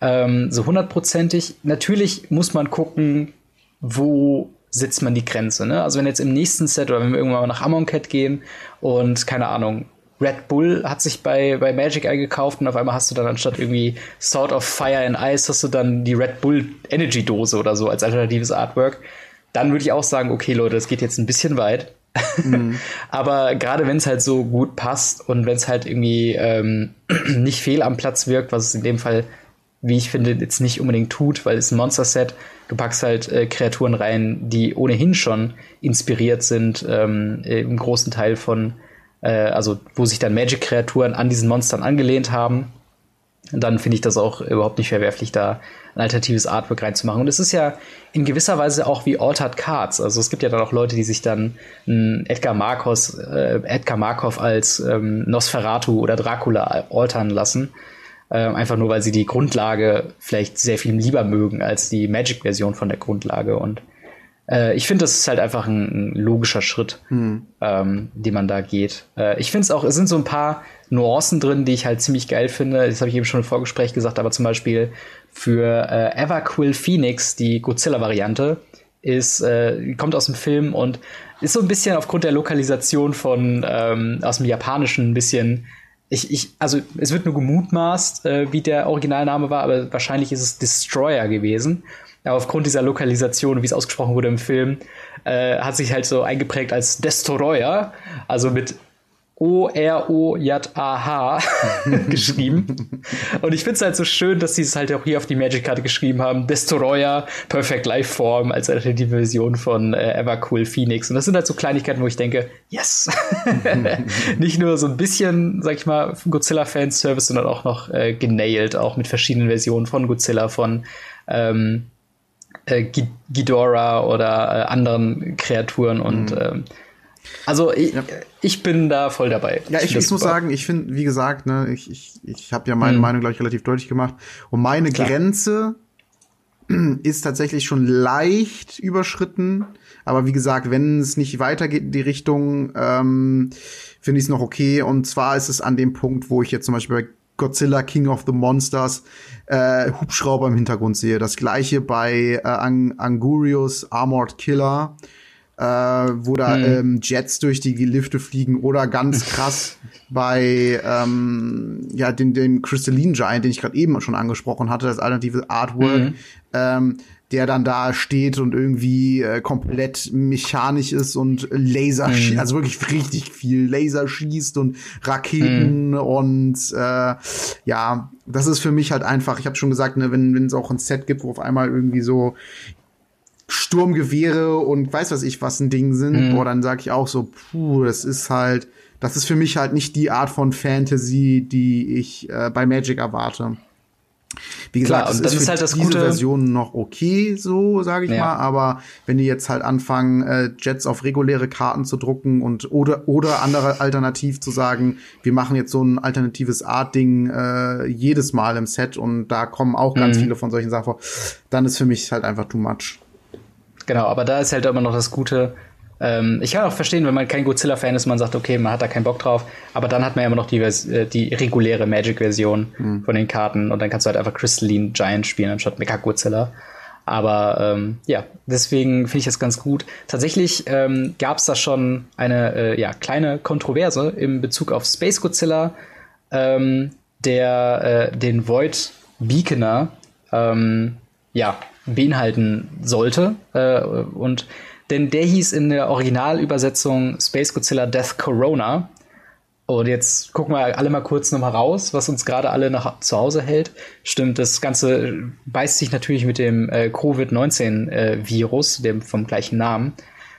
ähm, so hundertprozentig. Natürlich muss man gucken, wo setzt man die Grenze. Ne? Also wenn jetzt im nächsten Set oder wenn wir irgendwann mal nach Amonkhet gehen und keine Ahnung, Red Bull hat sich bei, bei Magic eingekauft und auf einmal hast du dann anstatt irgendwie Sword of Fire and Ice hast du dann die Red Bull Energy Dose oder so als alternatives Artwork. Dann würde ich auch sagen, okay Leute, das geht jetzt ein bisschen weit. Mhm. [LAUGHS] Aber gerade wenn es halt so gut passt und wenn es halt irgendwie ähm, [CLEARS THROAT] nicht fehl am Platz wirkt, was es in dem Fall, wie ich finde, jetzt nicht unbedingt tut, weil es ein Monster-Set, du packst halt äh, Kreaturen rein, die ohnehin schon inspiriert sind, ähm, im großen Teil von äh, also wo sich dann Magic-Kreaturen an diesen Monstern angelehnt haben, dann finde ich das auch überhaupt nicht verwerflich, da ein alternatives Artwork reinzumachen. Und es ist ja in gewisser Weise auch wie Altered Cards. Also es gibt ja dann auch Leute, die sich dann Edgar Marcos, äh, Edgar Markov als ähm, Nosferatu oder Dracula altern lassen. Äh, einfach nur, weil sie die Grundlage vielleicht sehr viel lieber mögen als die Magic-Version von der Grundlage. Und äh, ich finde, das ist halt einfach ein, ein logischer Schritt, mhm. ähm, den man da geht. Äh, ich finde es auch, es sind so ein paar Nuancen drin, die ich halt ziemlich geil finde. Das habe ich eben schon im Vorgespräch gesagt, aber zum Beispiel für äh, Everquill Phoenix, die Godzilla-Variante, ist, äh, kommt aus dem Film und ist so ein bisschen aufgrund der Lokalisation von ähm, aus dem Japanischen ein bisschen ich, ich, also es wird nur gemutmaßt, äh, wie der Originalname war, aber wahrscheinlich ist es Destroyer gewesen. Aber aufgrund dieser Lokalisation, wie es ausgesprochen wurde im Film, äh, hat sich halt so eingeprägt als Destroyer, also mit O-R-O-J-A-H [LAUGHS] geschrieben. Und ich finde es halt so schön, dass sie es halt auch hier auf die Magic-Karte geschrieben haben. Destroyer, Perfect Life Form als alternative Version von äh, Evercool Phoenix. Und das sind halt so Kleinigkeiten, wo ich denke, yes! [LAUGHS] Nicht nur so ein bisschen, sag ich mal, Godzilla-Fanservice, sondern auch noch äh, genailed, auch mit verschiedenen Versionen von Godzilla, von ähm, äh, Ghidorah oder äh, anderen Kreaturen und mhm. ähm, also ich, ja. ich, bin da voll dabei. Ja, ich, ich muss sagen, ich finde, wie gesagt, ne, ich, ich, ich habe ja meine mhm. Meinung, glaube ich, relativ deutlich gemacht. Und meine Klar. Grenze [CLEARS THROAT] ist tatsächlich schon leicht überschritten. Aber wie gesagt, wenn es nicht weitergeht in die Richtung, ähm, finde ich es noch okay. Und zwar ist es an dem Punkt, wo ich jetzt zum Beispiel bei Godzilla King of the Monsters äh, Hubschrauber im Hintergrund sehe. Das gleiche bei äh, Ang Angurius Armored Killer, äh, wo da hm. ähm, Jets durch die Lifte fliegen oder ganz [LAUGHS] krass bei ähm, ja den, dem Crystalline Giant, den ich gerade eben schon angesprochen hatte, das alternative Artwork. Mhm. Ähm, der dann da steht und irgendwie äh, komplett mechanisch ist und Laser, mhm. also wirklich richtig viel Laser schießt und Raketen mhm. und äh, ja, das ist für mich halt einfach, ich habe schon gesagt, ne, wenn es auch ein Set gibt, wo auf einmal irgendwie so Sturmgewehre und weiß was ich was ein Ding sind, mhm. boah, dann sage ich auch so, puh, das ist halt, das ist für mich halt nicht die Art von Fantasy, die ich äh, bei Magic erwarte. Wie gesagt, Klar, und das ist, ist halt das diese gute Version noch okay, so sage ich ja. mal. Aber wenn die jetzt halt anfangen, äh, Jets auf reguläre Karten zu drucken und oder oder andere alternativ zu sagen, wir machen jetzt so ein alternatives Art-Ding äh, jedes Mal im Set und da kommen auch ganz mhm. viele von solchen Sachen vor, dann ist für mich halt einfach too much. Genau, aber da ist halt immer noch das Gute, ähm, ich kann auch verstehen, wenn man kein Godzilla-Fan ist, man sagt, okay, man hat da keinen Bock drauf, aber dann hat man ja immer noch die, äh, die reguläre Magic-Version mhm. von den Karten und dann kannst du halt einfach Crystalline Giant spielen anstatt Mecha Godzilla. Aber ähm, ja, deswegen finde ich das ganz gut. Tatsächlich ähm, gab es da schon eine äh, ja, kleine Kontroverse im Bezug auf Space Godzilla, ähm, der äh, den Void Beaconer ähm, ja, beinhalten sollte. Äh, und denn der hieß in der Originalübersetzung Space Godzilla Death Corona. Und jetzt gucken wir alle mal kurz nochmal raus, was uns gerade alle nach zu Hause hält. Stimmt, das Ganze beißt sich natürlich mit dem äh, Covid-19-Virus, äh, dem vom gleichen Namen.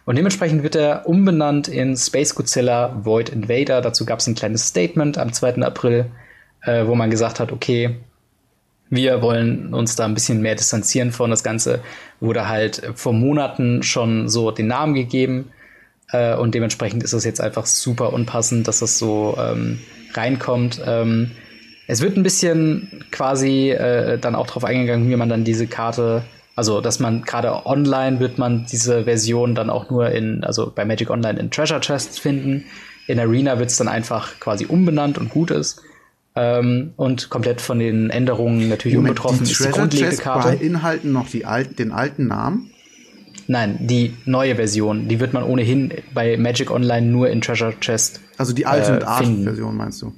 Und dementsprechend wird er umbenannt in Space Godzilla Void Invader. Dazu gab es ein kleines Statement am 2. April, äh, wo man gesagt hat, okay, wir wollen uns da ein bisschen mehr distanzieren von. Das Ganze wurde halt vor Monaten schon so den Namen gegeben. Äh, und dementsprechend ist es jetzt einfach super unpassend, dass das so ähm, reinkommt. Ähm, es wird ein bisschen quasi äh, dann auch darauf eingegangen, wie man dann diese Karte, also dass man gerade online wird man diese Version dann auch nur in, also bei Magic Online in Treasure Chests finden. In Arena wird es dann einfach quasi umbenannt und gut ist. Ähm, und komplett von den Änderungen natürlich Moment, unbetroffen die ist die grundlegende Karte. beinhalten noch die alt, den alten Namen? Nein, die neue Version, die wird man ohnehin bei Magic Online nur in Treasure Chest. Also die Alternate äh, Art Version meinst du?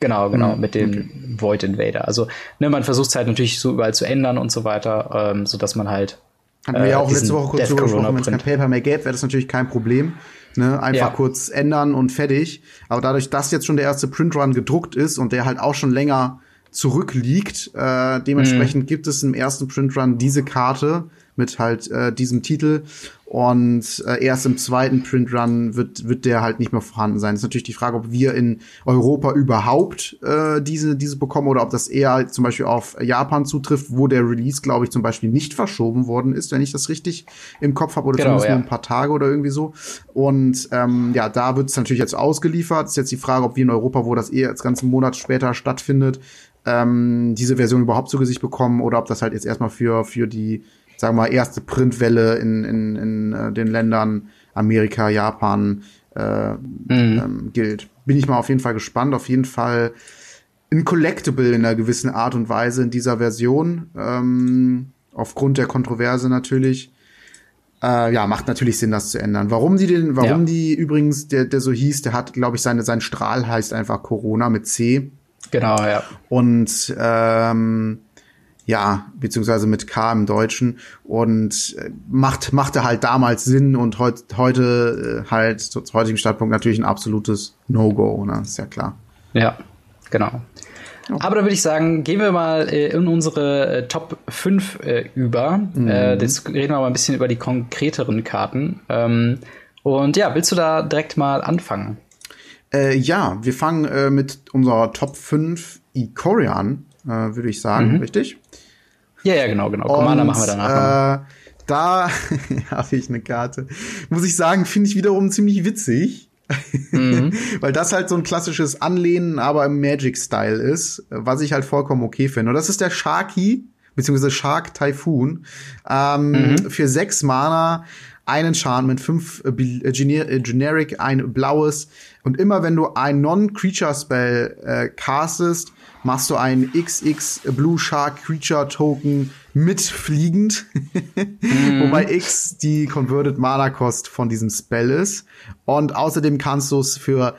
Genau, genau, hm, mit dem okay. Void Invader. Also ne, man versucht es halt natürlich so überall zu ändern und so weiter, ähm, so dass man halt. Hatten wir ja auch letzte Woche kurz drüber gesprochen, wenn es kein Paper mehr gäbe, wäre das natürlich kein Problem. Ne? Einfach ja. kurz ändern und fertig. Aber dadurch, dass jetzt schon der erste Printrun gedruckt ist und der halt auch schon länger zurückliegt, äh, dementsprechend mhm. gibt es im ersten Printrun diese Karte mit halt äh, diesem Titel und äh, erst im zweiten Printrun wird, wird der halt nicht mehr vorhanden sein. Das ist natürlich die Frage, ob wir in Europa überhaupt äh, diese, diese bekommen oder ob das eher zum Beispiel auf Japan zutrifft, wo der Release, glaube ich, zum Beispiel nicht verschoben worden ist, wenn ich das richtig im Kopf habe, oder genau, zumindest ja. nur ein paar Tage oder irgendwie so. Und ähm, ja, da wird es natürlich jetzt ausgeliefert. Ist jetzt die Frage, ob wir in Europa, wo das eher als ganzen Monat später stattfindet, ähm, diese Version überhaupt zu Gesicht bekommen oder ob das halt jetzt erstmal für, für die sagen wir mal, erste Printwelle in, in, in äh, den Ländern Amerika, Japan äh, mhm. ähm, gilt. Bin ich mal auf jeden Fall gespannt. Auf jeden Fall ein Collectible in einer gewissen Art und Weise in dieser Version. Ähm, aufgrund der Kontroverse natürlich. Äh, ja, macht natürlich Sinn, das zu ändern. Warum die den, warum ja. die übrigens, der, der so hieß, der hat, glaube ich, seine, sein Strahl heißt einfach Corona mit C. Genau, ja. Und ähm, ja, beziehungsweise mit K im Deutschen und äh, macht, machte halt damals Sinn und heut, heute äh, halt zu, zu heutigem Standpunkt natürlich ein absolutes No-Go, ne? Ist ja klar. Ja, genau. Okay. Aber da würde ich sagen, gehen wir mal äh, in unsere äh, Top 5 äh, über. Mhm. Äh, jetzt reden wir mal ein bisschen über die konkreteren Karten. Ähm, und ja, willst du da direkt mal anfangen? Äh, ja, wir fangen äh, mit unserer Top 5 Ikoria an äh, würde ich sagen, mhm. richtig? Ja, ja, genau, genau. Commander machen wir danach. Äh, da [LAUGHS] habe ich eine Karte. Muss ich sagen, finde ich wiederum ziemlich witzig. Mhm. [LAUGHS] Weil das halt so ein klassisches Anlehnen, aber im Magic-Style ist, was ich halt vollkommen okay finde. Und das ist der Sharky, beziehungsweise Shark Typhoon. Ähm, mhm. Für sechs Mana einen Enchantment, fünf äh, äh, äh, Generic, ein blaues. Und immer wenn du ein Non-Creature-Spell äh, castest, machst du einen XX Blue Shark Creature Token mitfliegend. [LAUGHS] mhm. Wobei X die Converted Mana Cost von diesem Spell ist. Und außerdem kannst du es für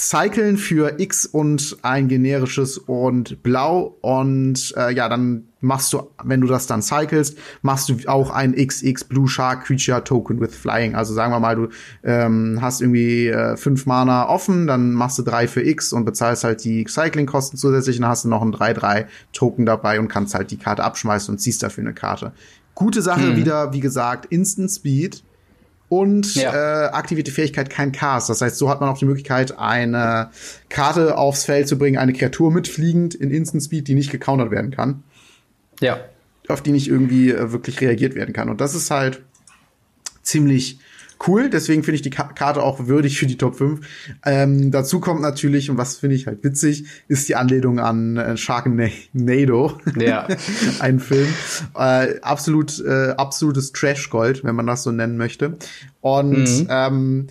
cyclen für X und ein generisches und Blau. Und äh, ja, dann machst du, wenn du das dann cyclest, machst du auch ein XX Blue Shark Creature Token with Flying. Also sagen wir mal, du ähm, hast irgendwie äh, fünf Mana offen, dann machst du drei für X und bezahlst halt die Cycling-Kosten zusätzlich, dann hast du noch ein 3-3 Token dabei und kannst halt die Karte abschmeißen und ziehst dafür eine Karte. Gute Sache mhm. wieder, wie gesagt, Instant Speed und ja. äh, aktivierte Fähigkeit kein Cast. Das heißt, so hat man auch die Möglichkeit, eine Karte aufs Feld zu bringen, eine Kreatur mitfliegend in Instant Speed, die nicht gecountert werden kann. Ja. Auf die nicht irgendwie äh, wirklich reagiert werden kann. Und das ist halt ziemlich cool. Deswegen finde ich die Karte auch würdig für die Top 5. Ähm, dazu kommt natürlich, und was finde ich halt witzig, ist die Anlehnung an äh, Sharknado. Ja. [LAUGHS] Ein Film. Äh, absolut, äh, absolutes Trash-Gold, wenn man das so nennen möchte. Und mhm. ähm,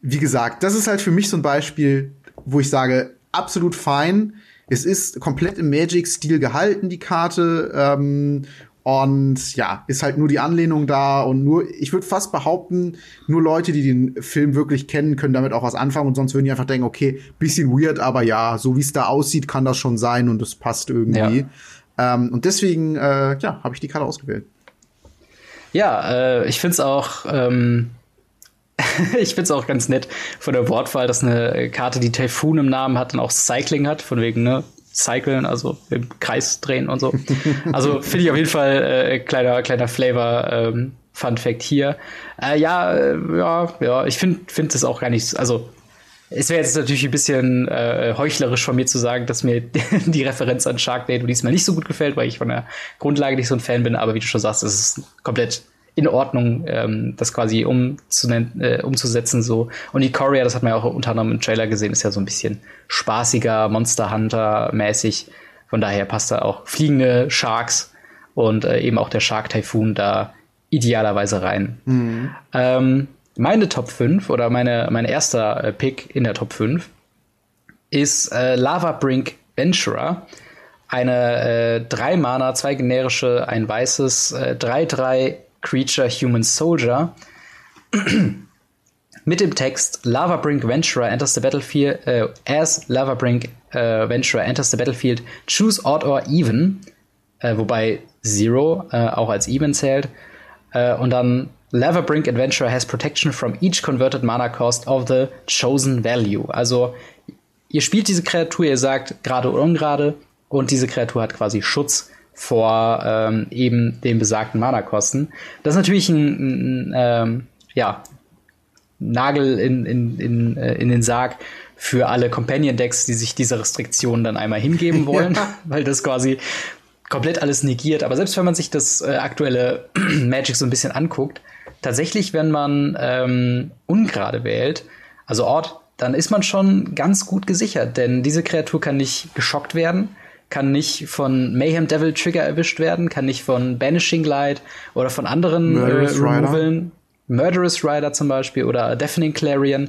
wie gesagt, das ist halt für mich so ein Beispiel, wo ich sage, absolut fein. Es ist komplett im Magic-Stil gehalten, die Karte. Ähm, und ja, ist halt nur die Anlehnung da und nur, ich würde fast behaupten, nur Leute, die den Film wirklich kennen, können damit auch was anfangen und sonst würden die einfach denken, okay, bisschen weird, aber ja, so wie es da aussieht, kann das schon sein und es passt irgendwie. Ja. Ähm, und deswegen, äh, ja, habe ich die Karte ausgewählt. Ja, äh, ich find's auch, ähm, [LAUGHS] ich find's auch ganz nett von der Wortwahl, dass eine Karte, die Typhoon im Namen hat und auch Cycling hat, von wegen, ne, cyclen, also im Kreis drehen und so. Also finde ich auf jeden Fall äh, kleiner kleiner Flavor ähm, Fun Fact hier. Äh, ja, äh, ja, ja, ich finde finde das auch gar nicht, also es wäre jetzt natürlich ein bisschen äh, heuchlerisch von mir zu sagen, dass mir [LAUGHS] die Referenz an Sharknado diesmal nicht so gut gefällt, weil ich von der Grundlage nicht so ein Fan bin, aber wie du schon sagst, es ist komplett in Ordnung, ähm, das quasi äh, umzusetzen so. Und die Courier, das hat man ja auch unter anderem im Trailer gesehen, ist ja so ein bisschen spaßiger, Monster Hunter mäßig. Von daher passt da auch fliegende Sharks und äh, eben auch der Shark Typhoon da idealerweise rein. Mhm. Ähm, meine Top 5 oder meine, mein erster äh, Pick in der Top 5 ist äh, Lava Brink Venturer. Eine äh, drei Mana, zwei generische, ein weißes, 3-3 äh, Creature Human Soldier. [CLEARS THROAT] Mit dem Text Lava Brink Venturer enters the battlefield äh, as Lava Brink äh, Venturer enters the battlefield choose odd or even äh, wobei Zero äh, auch als even zählt. Äh, und dann Lava Brink Adventurer has protection from each converted mana cost of the chosen value. Also ihr spielt diese Kreatur ihr sagt gerade oder ungerade und diese Kreatur hat quasi Schutz vor ähm, eben den besagten Mana-Kosten. Das ist natürlich ein, ein ähm, ja, Nagel in, in, in, äh, in den Sarg für alle Companion-Decks, die sich dieser Restriktion dann einmal hingeben wollen, ja. [LAUGHS] [LAUGHS] weil das quasi komplett alles negiert. Aber selbst wenn man sich das äh, aktuelle [CLEARS THROAT] Magic so ein bisschen anguckt, tatsächlich, wenn man ähm, ungerade wählt, also Ort, dann ist man schon ganz gut gesichert, denn diese Kreatur kann nicht geschockt werden kann nicht von Mayhem Devil Trigger erwischt werden, kann nicht von Banishing Light oder von anderen Murderous, äh, Rider. Murderous Rider zum Beispiel oder Deafening Clarion.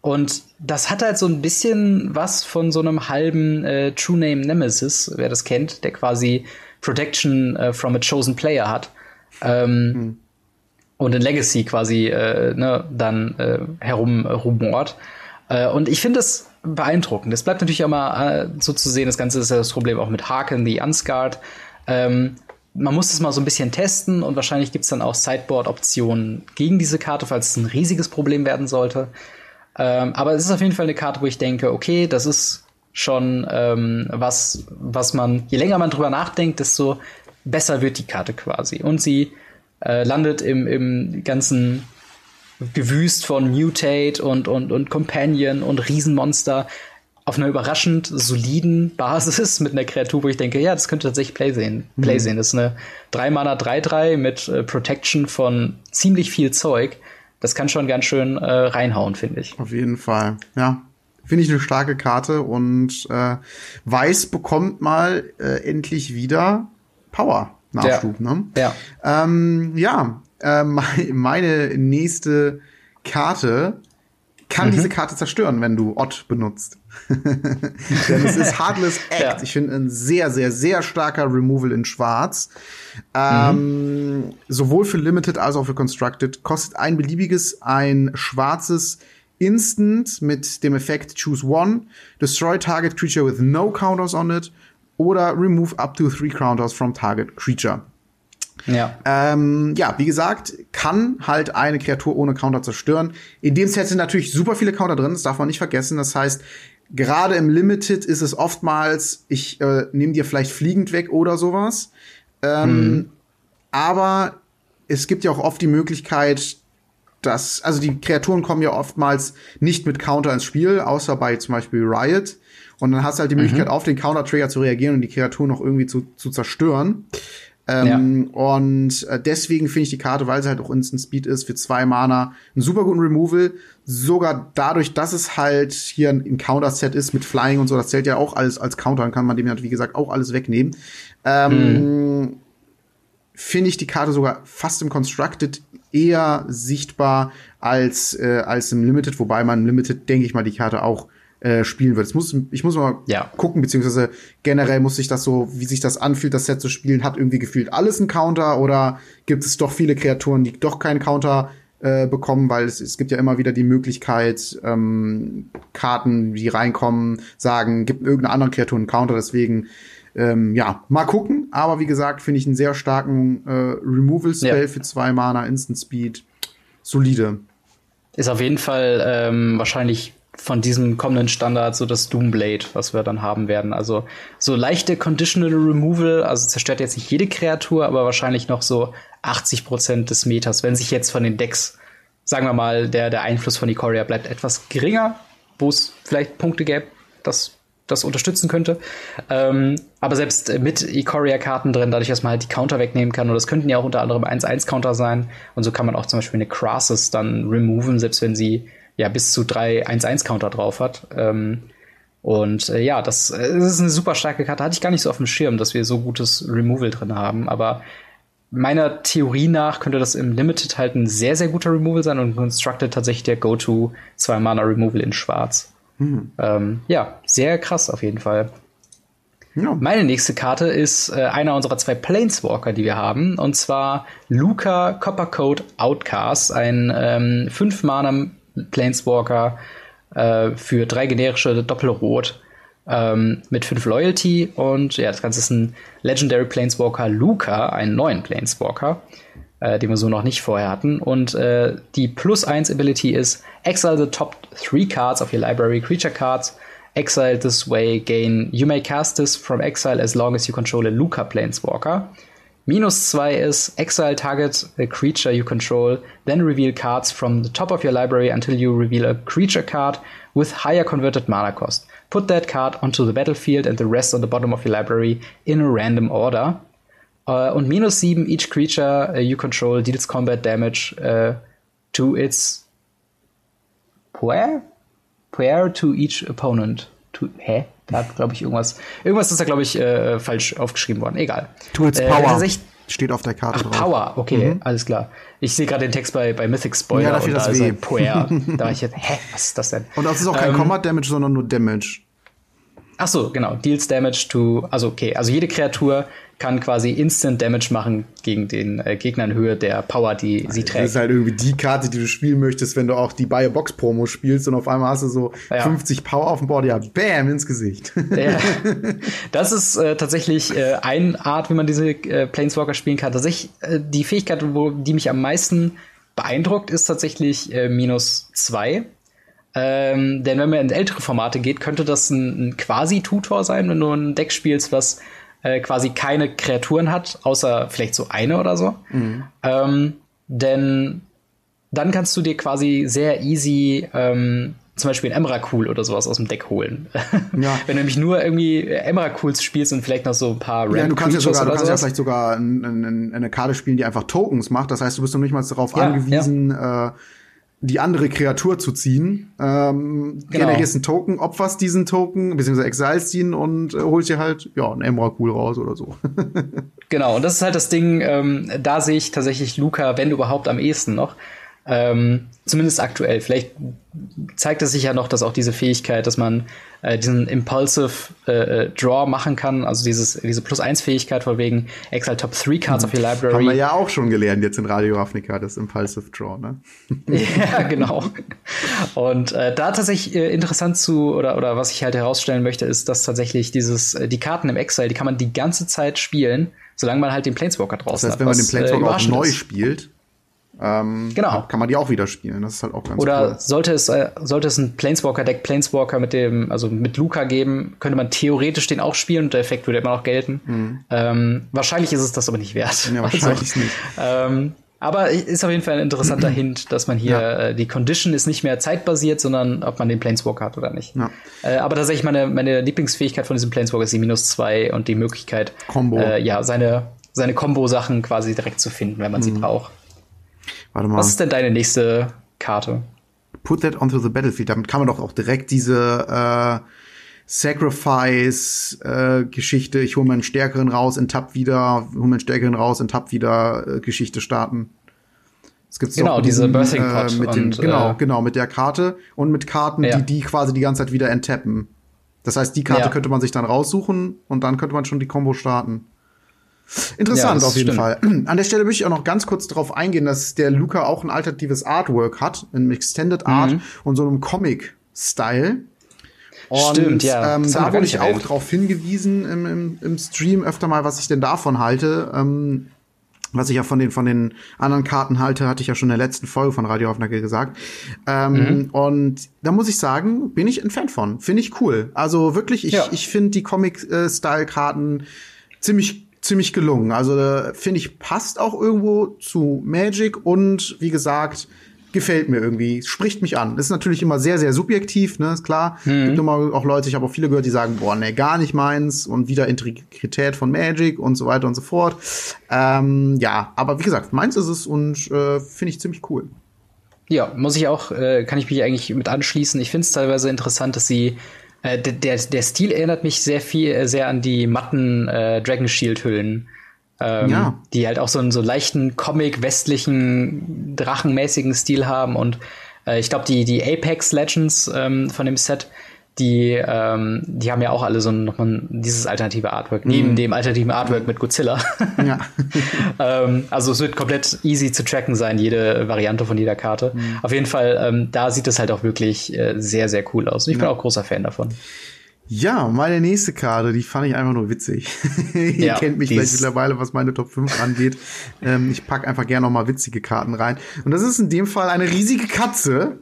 Und das hat halt so ein bisschen was von so einem halben äh, True Name Nemesis, wer das kennt, der quasi Protection äh, from a chosen player hat. Ähm, hm. Und in Legacy quasi äh, ne, dann äh, herum rumort. Äh, und ich finde es beeindruckend. Es bleibt natürlich immer äh, so zu sehen, das Ganze ist ja das Problem auch mit Harken, the Unscarred. Ähm, man muss es mal so ein bisschen testen und wahrscheinlich gibt es dann auch Sideboard-Optionen gegen diese Karte, falls es ein riesiges Problem werden sollte. Ähm, aber es ist auf jeden Fall eine Karte, wo ich denke, okay, das ist schon ähm, was, was man, je länger man drüber nachdenkt, desto besser wird die Karte quasi. Und sie äh, landet im, im ganzen gewüst von Mutate und, und, und Companion und Riesenmonster auf einer überraschend soliden Basis mit einer Kreatur, wo ich denke, ja, das könnte tatsächlich Play sehen. Play mhm. sehen. Das ist eine 3 Mana 3-3 mit äh, Protection von ziemlich viel Zeug. Das kann schon ganz schön äh, reinhauen, finde ich. Auf jeden Fall, ja. Finde ich eine starke Karte und äh, Weiß bekommt mal äh, endlich wieder Power. Nachschub, ja. ne? Ja. Ähm, ja, äh, meine nächste Karte kann mhm. diese Karte zerstören, wenn du Ott benutzt. [LAUGHS] Denn es ist Heartless [LAUGHS] Act. Ja. Ich finde ein sehr, sehr, sehr starker Removal in Schwarz. Ähm, mhm. Sowohl für Limited als auch für Constructed. Kostet ein beliebiges, ein schwarzes Instant mit dem Effekt Choose One. Destroy target creature with no counters on it. Oder remove up to three counters from target creature. Ja. Ähm, ja, wie gesagt, kann halt eine Kreatur ohne Counter zerstören. In dem Set sind natürlich super viele Counter drin, das darf man nicht vergessen. Das heißt, gerade im Limited ist es oftmals, ich äh, nehme dir vielleicht fliegend weg oder sowas. Ähm, hm. Aber es gibt ja auch oft die Möglichkeit, dass, also die Kreaturen kommen ja oftmals nicht mit Counter ins Spiel, außer bei zum Beispiel Riot. Und dann hast du halt die mhm. Möglichkeit, auf den Counter-Trigger zu reagieren und die Kreatur noch irgendwie zu, zu zerstören. Ähm, ja. Und äh, deswegen finde ich die Karte, weil sie halt auch Instant Speed ist, für zwei Mana einen super guten Removal. Sogar dadurch, dass es halt hier ein Counter-Set ist mit Flying und so, das zählt ja auch alles als Counter, dann kann man dem ja, wie gesagt, auch alles wegnehmen. Ähm, mhm. Finde ich die Karte sogar fast im Constructed eher sichtbar als, äh, als im Limited, wobei man im Limited, denke ich mal, die Karte auch äh, spielen wird. Muss, ich muss mal ja. gucken, beziehungsweise generell muss sich das so, wie sich das anfühlt, das Set zu spielen, hat irgendwie gefühlt alles ein Counter oder gibt es doch viele Kreaturen, die doch keinen Counter äh, bekommen, weil es, es gibt ja immer wieder die Möglichkeit, ähm, Karten, die reinkommen, sagen, gibt irgendeine andere Kreatur einen Counter, deswegen ähm, ja, mal gucken. Aber wie gesagt, finde ich einen sehr starken äh, Removal-Spell ja. für zwei Mana, Instant Speed. Solide. Ist auf jeden Fall ähm, wahrscheinlich von diesem kommenden Standard so das Doomblade, was wir dann haben werden. Also so leichte Conditional Removal, also zerstört jetzt nicht jede Kreatur, aber wahrscheinlich noch so 80 Prozent des Meters, wenn sich jetzt von den Decks, sagen wir mal, der, der Einfluss von Ikoria bleibt etwas geringer, wo es vielleicht Punkte gäbe, das das unterstützen könnte. Ähm, aber selbst mit Ikoria-Karten drin, dadurch, dass man halt die Counter wegnehmen kann, und das könnten ja auch unter anderem 1-1-Counter sein, und so kann man auch zum Beispiel eine Crassus dann removen, selbst wenn sie ja bis zu drei 1-1-Counter drauf hat. Ähm, und äh, ja, das, äh, das, ist eine super starke Karte. Hatte ich gar nicht so auf dem Schirm, dass wir so gutes Removal drin haben. Aber meiner Theorie nach könnte das im Limited halt ein sehr, sehr guter Removal sein und Constructed tatsächlich der Go-To 2-Mana-Removal in Schwarz. Hm. Ähm, ja, sehr krass auf jeden Fall. Ja. Meine nächste Karte ist äh, einer unserer zwei Planeswalker, die wir haben, und zwar Luca Coppercoat Outcast, ein ähm, 5-Mana Planeswalker äh, für drei generische Doppelrot ähm, mit fünf Loyalty und ja, das Ganze ist ein Legendary Planeswalker Luca, einen neuen Planeswalker, äh, den wir so noch nicht vorher hatten. Und äh, die Plus 1 Ability ist Exile the top three cards of your library creature cards. Exile this way, gain. You may cast this from exile as long as you control a Luca Planeswalker. Minus 2 is exile target a creature you control, then reveal cards from the top of your library until you reveal a creature card with higher converted mana cost. Put that card onto the battlefield and the rest on the bottom of your library in a random order. Uh, und minus 7, each creature uh, you control deals combat damage uh, to its. Where? Where to each opponent. To, hä? Da hat, glaube ich, irgendwas. Irgendwas ist da, glaube ich, äh, falsch aufgeschrieben worden. Egal. To its äh, power. Steht auf der Karte Ach, drauf. Power, okay, mhm. alles klar. Ich sehe gerade den Text bei, bei Mythic Spoiler. Ja, da steht das W. Puer. [LAUGHS] da war ich jetzt, hä, was ist das denn? Und das ist auch kein ähm, Combat Damage, sondern nur Damage. Ach so, genau. Deals Damage to, also okay, also jede Kreatur kann quasi Instant Damage machen gegen den äh, Gegner in Höhe der Power, die sie trägt. Das ist halt irgendwie die Karte, die du spielen möchtest, wenn du auch die Buy Box Promo spielst und auf einmal hast du so ja. 50 Power auf dem Board, ja, bam, ins Gesicht. Ja. [LAUGHS] Das ist äh, tatsächlich äh, eine Art, wie man diese äh, Planeswalker spielen kann. Tatsächlich, äh, die Fähigkeit, wo, die mich am meisten beeindruckt, ist tatsächlich äh, minus zwei. Ähm, denn wenn man in ältere Formate geht, könnte das ein, ein Quasi-Tutor sein, wenn du ein Deck spielst, was äh, quasi keine Kreaturen hat, außer vielleicht so eine oder so. Mhm. Ähm, denn dann kannst du dir quasi sehr easy ähm, zum Beispiel ein Emrakul oder sowas aus dem Deck holen. [LAUGHS] Ja. Wenn du nämlich nur irgendwie Emrakuls spielst und vielleicht noch so ein paar Ja, du kannst ja sogar, du kannst ja vielleicht sogar ein, ein, eine Karte spielen, die einfach Tokens macht. Das heißt, du bist noch nicht mal darauf ja, angewiesen, ja. Äh, die andere Kreatur zu ziehen. Ähm, genau. Generierst einen Token, opferst diesen Token, beziehungsweise exilst ihn und äh, holst dir halt, ja, einen Emrakul raus oder so. [LAUGHS] genau, und das ist halt das Ding, ähm, da sehe ich tatsächlich Luca, wenn überhaupt, am ehesten noch. Ähm, zumindest aktuell. Vielleicht zeigt es sich ja noch, dass auch diese Fähigkeit, dass man äh, diesen Impulsive äh, äh Draw machen kann, also dieses, diese Plus-1-Fähigkeit von wegen Exile Top 3 Cards mhm. of your Library. Haben wir ja auch schon gelernt jetzt in Radio Ravnica, das Impulsive Draw, ne? [LAUGHS] ja, genau. Und äh, da tatsächlich äh, interessant zu, oder, oder was ich halt herausstellen möchte, ist, dass tatsächlich dieses, äh, die Karten im Exile, die kann man die ganze Zeit spielen, solange man halt den Planeswalker draußen hat. Das heißt, wenn man den Planeswalker auch neu spielt, ähm, genau. Kann man die auch wieder spielen. Das ist halt auch ganz Oder cool. sollte es, äh, sollte es ein Planeswalker-Deck Planeswalker mit dem, also mit Luca geben, könnte man theoretisch den auch spielen und der Effekt würde immer noch gelten. Mhm. Ähm, wahrscheinlich ist es das aber nicht wert. Ja, [LAUGHS] wahrscheinlich also, nicht. Ähm, Aber ist auf jeden Fall ein interessanter [CLEARS THROAT] Hint, dass man hier ja. äh, die Condition ist nicht mehr zeitbasiert, sondern ob man den Planeswalker hat oder nicht. Ja. Äh, aber tatsächlich meine, meine Lieblingsfähigkeit von diesem Planeswalker ist die minus zwei und die Möglichkeit, Combo. Äh, ja, seine, seine Combo-Sachen quasi direkt zu finden, wenn man mhm. sie braucht. Warte mal. Was ist denn deine nächste Karte? Put that onto the battlefield. Damit kann man doch auch direkt diese äh, Sacrifice-Geschichte, äh, ich hole meinen Stärkeren raus, enttapp wieder, hole meinen Stärkeren raus, enttapp wieder äh, Geschichte starten. Es gibt genau diese Birthing Pot äh, mit den, und, genau, äh, genau mit der Karte und mit Karten, ja. die die quasi die ganze Zeit wieder enttappen. Das heißt, die Karte ja. könnte man sich dann raussuchen und dann könnte man schon die Combo starten. Interessant ja, auf jeden stimmt. Fall. An der Stelle möchte ich auch noch ganz kurz darauf eingehen, dass der Luca auch ein alternatives Artwork hat, in Extended Art mhm. und so einem Comic-Style. Und Stimmt, ja. Ähm, da wurde ich auch darauf hingewiesen im, im, im, Stream öfter mal, was ich denn davon halte. Ähm, was ich ja von den von den anderen Karten halte, hatte ich ja schon in der letzten Folge von Radio Aufnacke gesagt. Ähm, mhm. Und da muss ich sagen, bin ich ein Fan von. Finde ich cool. Also wirklich, ich, ja. ich finde die Comic-Style-Karten ziemlich ziemlich gelungen. Also finde ich passt auch irgendwo zu Magic und wie gesagt gefällt mir irgendwie, spricht mich an. Das ist natürlich immer sehr, sehr subjektiv, ne, ist klar. Mhm. Gibt immer auch Leute, ich habe auch viele gehört, die sagen, boah, ne, gar nicht meins und wieder Integrität von Magic und so weiter und so fort. Ähm, ja, aber wie gesagt, meins ist es und äh, finde ich ziemlich cool. Ja, muss ich auch, äh, kann ich mich eigentlich mit anschließen. Ich finde es teilweise interessant, dass sie äh, der, der Stil erinnert mich sehr viel, äh, sehr an die matten äh, Dragon Shield Hüllen ähm, ja. die halt auch so einen so leichten Comic-westlichen, drachenmäßigen Stil haben. Und äh, ich glaube, die, die Apex Legends ähm, von dem Set, die, ähm, die haben ja auch alle so nochmal dieses alternative Artwork, mhm. neben dem alternativen Artwork mit Godzilla. Ja. [LAUGHS] ähm, also es wird komplett easy zu tracken sein, jede Variante von jeder Karte. Mhm. Auf jeden Fall, ähm, da sieht es halt auch wirklich äh, sehr, sehr cool aus. Und ich ja. bin auch großer Fan davon. Ja, meine nächste Karte, die fand ich einfach nur witzig. [LAUGHS] Ihr ja, kennt mich vielleicht mittlerweile, was meine Top 5 angeht. ähm, ich pack einfach gerne noch mal witzige Karten rein. Und das ist in dem Fall eine riesige Katze.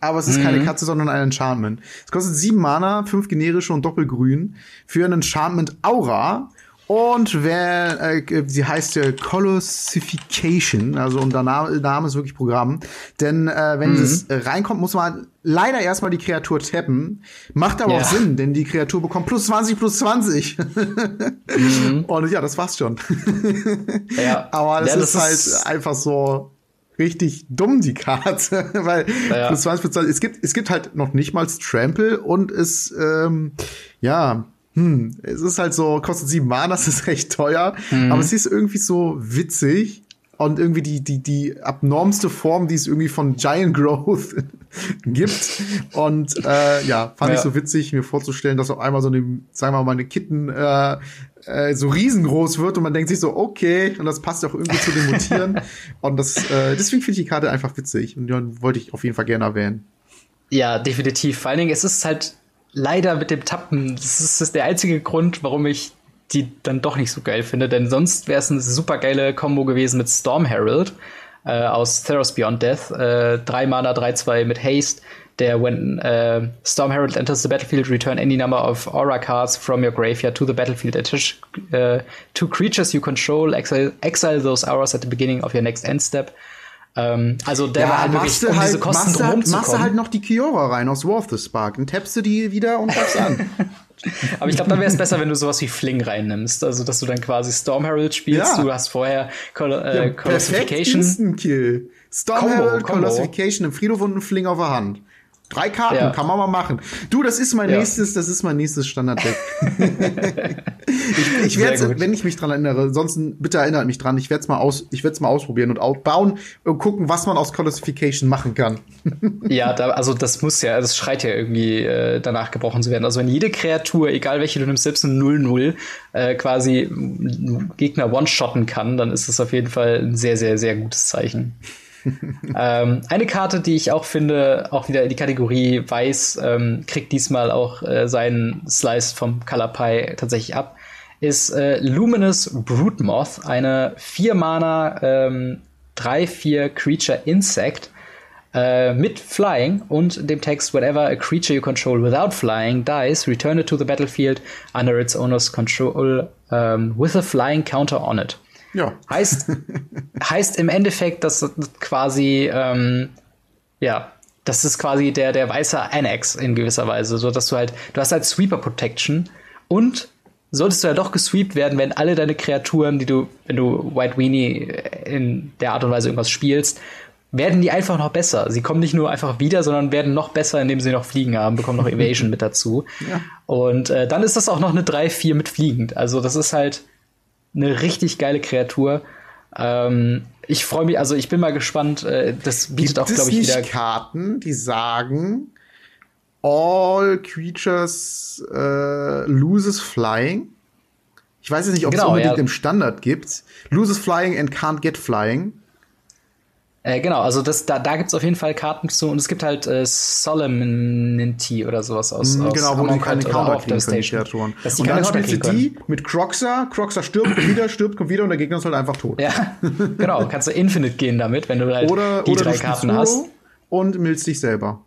Aber es ist mhm. keine Katze, sondern ein Enchantment. Es kostet sieben Mana, fünf generische und doppelgrün für ein Enchantment Aura. Und wer, äh, sie heißt ja Colossification, also und der Name, Name ist wirklich Programm. Denn äh, wenn mhm. es äh, reinkommt, muss man leider erstmal die Kreatur tappen. Macht aber ja. auch Sinn, denn die Kreatur bekommt plus 20 plus 20. mhm. [LAUGHS] Und ja, das war's schon. ja. [LAUGHS] Aber das, ja, das ist halt ist einfach so richtig dumm, die Karte. [LAUGHS] Weil ja. plus 20 plus 20, es gibt, es gibt halt noch nicht mal Trample und es, ähm, ja, hm, es ist halt so, kostet sieben Mana, [LAUGHS] das ist recht teuer, mhm. aber es ist irgendwie so witzig und irgendwie die, die, die abnormste Form, die es irgendwie von Giant Growth [LAUGHS] gibt. Und äh, ja, fand ja. ich so witzig, mir vorzustellen, dass auf einmal so eine, sagen wir mal, eine Kitten äh, äh, so riesengroß wird und man denkt sich so, okay, und das passt auch irgendwie zu den Mutieren. [LAUGHS] und das, äh, deswegen finde ich die Karte einfach witzig und ja, wollte ich auf jeden Fall gerne erwähnen. Ja, definitiv. Vor allen Dingen, es ist halt leider mit dem Tappen, das ist, das ist der einzige Grund, warum ich die dann doch nicht so geil finde, denn sonst wäre es eine super geile Combo gewesen mit Storm Herald äh, aus Theros Beyond Death. Äh, drei Mana, 3-2 mit Haste, der when äh, Storm Herald enters the battlefield, return any number of Aura cards from your graveyard to the battlefield. Attach uh, two creatures you control, exile, exile those auras at the beginning of your next end step. Ähm, also der ja, war halt wirklich, um halt, diese Kosten drum halt, Machst du halt noch die Kiora rein aus War of the Spark, dann tappst du die wieder und tappst an. [LAUGHS] Aber ich glaube, dann wäre es besser, wenn du sowas wie Fling reinnimmst. Also, dass du dann quasi Storm Herald spielst. Ja. Du hast vorher Col äh, ja, Colossification. Instant Kill. Storm Combo, Herald, Colossification im Friedhof und ein Fling auf der Hand. Drei Karten ja. kann man mal machen. Du, das ist mein ja. nächstes, das ist mein nächstes Standarddeck. [LAUGHS] ich ich werde wenn ich mich dran erinnere, ansonsten bitte erinnert mich dran, ich werde es mal aus, ich werde es mal ausprobieren und outbauen und gucken, was man aus Colossification machen kann. [LAUGHS] ja, da, also das muss ja, das schreit ja irgendwie äh, danach gebrochen zu werden. Also wenn jede Kreatur, egal welche du nimmst, selbst ein 0-0 äh, quasi Gegner one-shotten kann, dann ist das auf jeden Fall ein sehr, sehr, sehr gutes Zeichen ähm, eine Karte, die ich auch finde, auch wieder in die Kategorie Weiß, ähm, kriegt diesmal auch äh, seinen Slice vom Color Pie tatsächlich ab, ist äh, Luminous Broodmoth, eine 4-Mana ähm, 3-4 Creature Insect äh, mit Flying und dem Text Whatever a creature you control without flying dies, return it to the battlefield under its owner's control um, with a flying counter on it. Ja. Heißt, heißt im Endeffekt, dass quasi, ähm, ja, das ist quasi der, der weiße Annex in gewisser Weise, so dass du halt, du hast halt Sweeper Protection und solltest du ja doch gesweept werden, wenn alle deine Kreaturen, die du, wenn du White Weenie in der Art und Weise irgendwas spielst, werden die einfach noch besser. Sie kommen nicht nur einfach wieder, sondern werden noch besser, indem sie noch Fliegen haben, bekommen noch [LAUGHS] Evasion mit dazu. Ja. Und äh, dann ist das auch noch eine 3-4 mit Fliegend. Also das ist halt eine richtig geile Kreatur. Ähm, ich freue mich, also ich bin mal gespannt. Äh, das bietet Gibt auch, glaube ich, wieder Karten, die sagen, all creatures äh, loses flying. Ich weiß jetzt nicht, ob genau, es unbedingt ja. im Standard gibt. Loses flying and can't get flying. Äh, genau, also das, da, da gibt es auf jeden Fall Karten zu und es gibt halt äh, Solemnity oder sowas aus. Mm, genau, wo die keine Counter auf der Station. Das die und dann spielst du die mit Croxer, Croxer stirbt, kommt wieder, stirbt, kommt wieder und der Gegner ist halt einfach tot. Ja, [LAUGHS] genau, kannst du Infinite gehen damit, wenn du halt oder, die oder drei Karten hast. Und milst dich selber.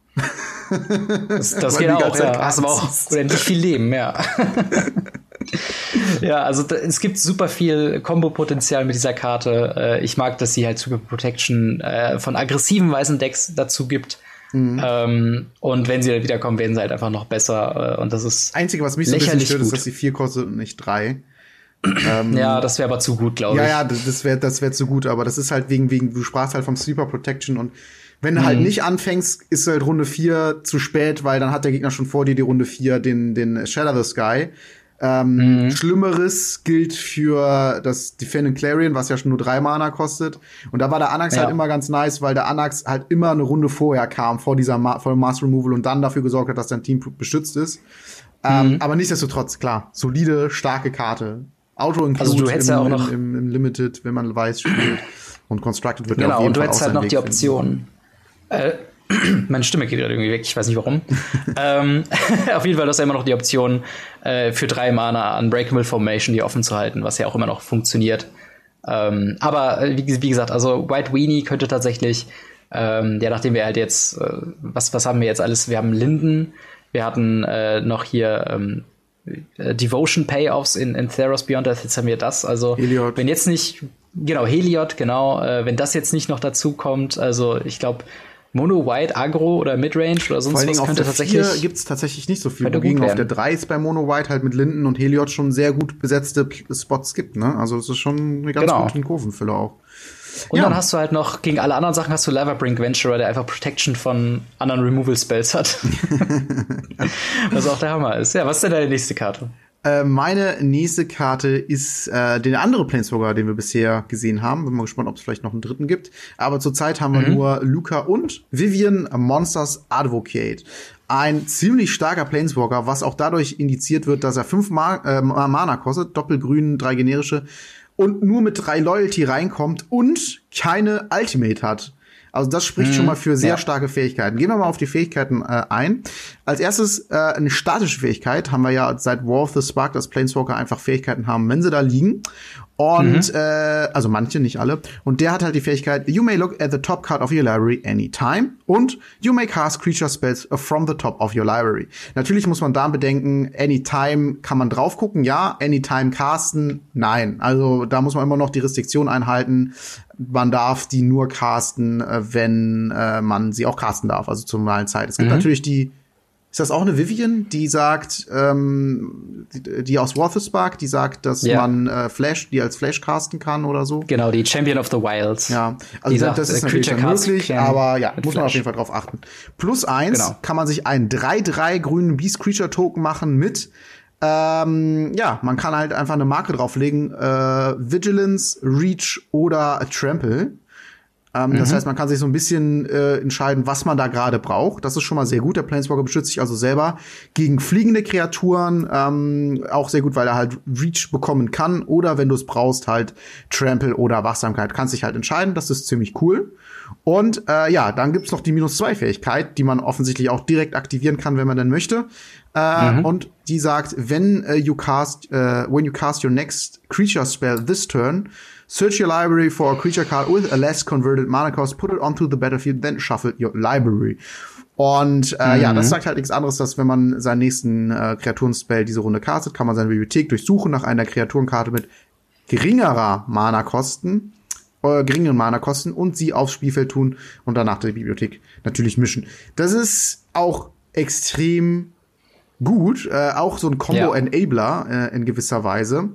Das, das [LAUGHS] geht auch, ja. Hast aber auch unendlich viel Leben, ja. [LAUGHS] [LAUGHS] ja, also da, es gibt super viel Combo-Potenzial mit dieser Karte. Äh, ich mag, dass sie halt Super Protection äh, von aggressiven weißen Decks dazu gibt. Mhm. Ähm, und wenn sie dann wiederkommen, werden sie halt einfach noch besser. Äh, und das ist. Einzige, was mich so ein bisschen stört, gut. ist, dass sie vier kostet und nicht drei. [CLEARS THROAT] ähm, ja, das wäre aber zu gut, glaube ich. Ja, ja, das wäre das wär zu gut, aber das ist halt wegen, wegen, du sprachst halt vom Sleeper Protection und wenn du halt mhm. nicht anfängst, ist halt Runde 4 zu spät, weil dann hat der Gegner schon vor dir die Runde 4 den, den Shadow the Sky. Ähm, mhm. Schlimmeres gilt für das Defending Clarion, was ja schon nur drei Mana kostet. Und da war der Anax halt ja. halt immer ganz nice, weil der Anax halt immer eine Runde vorher kam, vor dieser Ma vor dem Mass Removal und dann dafür gesorgt hat, dass dein Team beschützt ist. Ähm, mhm. aber nichtsdestotrotz, klar, solide, starke Karte. Auto include also du hättest im, ja auch noch im, im, im, Limited, wenn man weiß spielt. Und Constructed wird genau, und du hättest halt noch die Option. Äh, [CLEARS THROAT] Meine Stimme geht gerade irgendwie weg, ich weiß nicht warum. [LAUGHS] ähm, [LAUGHS] auf jeden Fall, das ist ja immer noch die Option, äh, für drei Mana Unbreakable Formation die offen zu halten, was ja auch immer noch funktioniert. Ähm, aber äh, wie, wie, gesagt, also White Weenie könnte tatsächlich, ähm, ja, nachdem wir halt jetzt, äh, was, was haben wir jetzt alles? Wir haben Linden, wir hatten äh, noch hier ähm, äh, Devotion Payoffs in, in Theros Beyond Death, jetzt haben wir das. Also, Heliod. wenn jetzt nicht, genau, Heliod, genau, äh, wenn das jetzt nicht noch dazu kommt, also ich glaube, Mono White Agro oder Midrange oder sonst Vor allen Dingen was könnte auf der tatsächlich. gibt es tatsächlich nicht so viel. Wogegen auf der 3 ist bei Mono White halt mit Linden und Heliod schon sehr gut besetzte Spots gibt, ne? Also es ist schon eine ganz genau. gute Kurvenfülle auch. Und ja. dann hast du halt noch, gegen alle anderen Sachen hast du Lavabrink Venturer, der einfach Protection von anderen Removal Spells hat. [LAUGHS] was auch der Hammer ist. Ja, was ist denn deine nächste Karte? Äh, meine nächste Karte ist äh, der andere Planeswalker, den wir bisher gesehen haben. Bin mal gespannt, ob es vielleicht noch einen dritten gibt. Aber zurzeit haben wir mhm. nur Luca und Vivian Monsters Advocate. Ein ziemlich starker Planeswalker, was auch dadurch indiziert wird, dass er fünf Ma äh, Mana kostet, doppelgrün, drei generische und nur mit drei Loyalty reinkommt und keine Ultimate hat. Also das spricht mhm. schon mal für sehr ja. starke Fähigkeiten. Gehen wir mal auf die Fähigkeiten äh, ein. Als erstes äh, eine statische Fähigkeit haben wir ja seit War of the Spark, dass Planeswalker einfach Fähigkeiten haben, wenn sie da liegen. Und mhm. äh, also manche, nicht alle. Und der hat halt die Fähigkeit, you may look at the top card of your library anytime und you may cast creature spells from the top of your library. Natürlich muss man da bedenken, anytime kann man drauf gucken, ja, anytime casten, nein. Also da muss man immer noch die Restriktion einhalten. Man darf die nur casten, äh, wenn äh, man sie auch casten darf, also zur normalen Zeit. Es gibt mhm. natürlich die ist das auch eine Vivian, die sagt, ähm, die, die aus Watherspark, die sagt, dass ja. man äh, Flash, die als Flash casten kann oder so? Genau, die Champion of the Wilds. Ja, also sagt, das ist natürlich möglich, aber ja, muss man auf jeden Fall drauf achten. Plus eins genau. kann man sich einen 3-3 grünen Beast Creature Token machen mit ähm, ja, man kann halt einfach eine Marke drauflegen, äh, Vigilance, Reach oder Trample. Ähm, mhm. Das heißt, man kann sich so ein bisschen äh, entscheiden, was man da gerade braucht. Das ist schon mal sehr gut. Der Planeswalker beschützt sich also selber gegen fliegende Kreaturen. Ähm, auch sehr gut, weil er halt Reach bekommen kann. Oder wenn du es brauchst, halt Trample oder Wachsamkeit. Kannst dich halt entscheiden. Das ist ziemlich cool. Und äh, ja, dann gibt's noch die Minus-2-Fähigkeit, die man offensichtlich auch direkt aktivieren kann, wenn man denn möchte. Äh, mhm. Und die sagt, wenn uh, you cast, uh, when you cast your next creature spell this turn, Search your library for a creature card with a less converted mana cost, put it onto the battlefield, then shuffle your library. Und äh, mhm. ja, das mhm. sagt halt nichts anderes, dass wenn man seinen nächsten äh, Kreaturenspell diese Runde castet, kann man seine Bibliothek durchsuchen nach einer Kreaturenkarte mit geringerer Mana-Kosten, äh, geringeren Mana-Kosten und sie aufs Spielfeld tun und danach die Bibliothek natürlich mischen. Das ist auch extrem gut, äh, auch so ein Combo-Enabler äh, in gewisser Weise.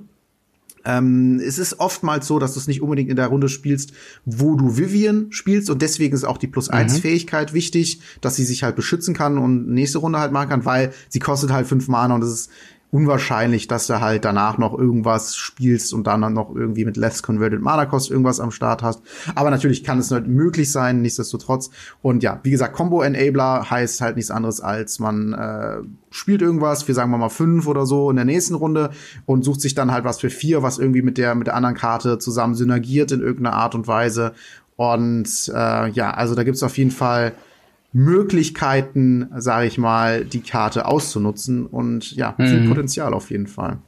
Ähm, es ist oftmals so, dass du es nicht unbedingt in der Runde spielst, wo du Vivian spielst und deswegen ist auch die Plus-1-Fähigkeit mhm. wichtig, dass sie sich halt beschützen kann und nächste Runde halt machen kann, weil sie kostet halt fünf Mana und es ist unwahrscheinlich, dass du halt danach noch irgendwas spielst und dann noch irgendwie mit Less Converted Mana Cost irgendwas am Start hast. Aber natürlich kann es nicht möglich sein, nichtsdestotrotz. Und ja, wie gesagt, Combo Enabler heißt halt nichts anderes als man äh, spielt irgendwas, wir sagen mal fünf oder so in der nächsten Runde und sucht sich dann halt was für vier, was irgendwie mit der mit der anderen Karte zusammen synergiert in irgendeiner Art und Weise. Und äh, ja, also da gibt's auf jeden Fall Möglichkeiten, sage ich mal, die Karte auszunutzen und ja, viel mhm. Potenzial auf jeden Fall.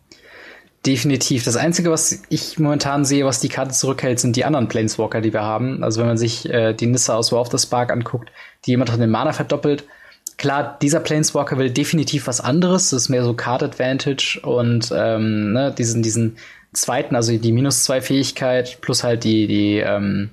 Definitiv. Das Einzige, was ich momentan sehe, was die Karte zurückhält, sind die anderen Planeswalker, die wir haben. Also wenn man sich äh, die Nissa aus War of the Spark anguckt, die jemand den Mana verdoppelt. Klar, dieser Planeswalker will definitiv was anderes. Das ist mehr so Card Advantage und ähm, ne, diesen, diesen zweiten, also die minus zwei Fähigkeit plus halt die, die, ähm,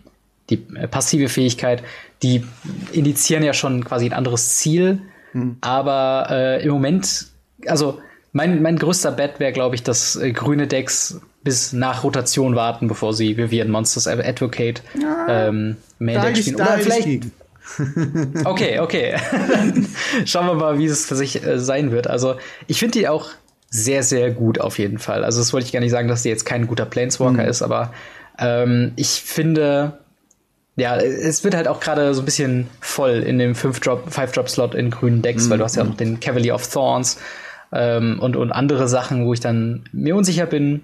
die passive Fähigkeit die indizieren ja schon quasi ein anderes Ziel. Mhm. Aber äh, im Moment, also mein, mein größter Bet wäre, glaube ich, dass äh, grüne Decks bis nach Rotation warten, bevor sie Vivian Monsters Advocate ja, ähm, Main Deck spielen. Oder vielleicht. [LAUGHS] okay, okay. [LAUGHS] Schauen wir mal, wie es für sich äh, sein wird. Also, ich finde die auch sehr, sehr gut auf jeden Fall. Also, das wollte ich gar nicht sagen, dass die jetzt kein guter Planeswalker mhm. ist, aber ähm, ich finde, ja, es wird halt auch gerade so ein bisschen voll in dem 5-Drop-Slot in grünen Decks, mhm. weil du hast ja auch noch den Cavalier of Thorns ähm, und, und andere Sachen, wo ich dann mir unsicher bin,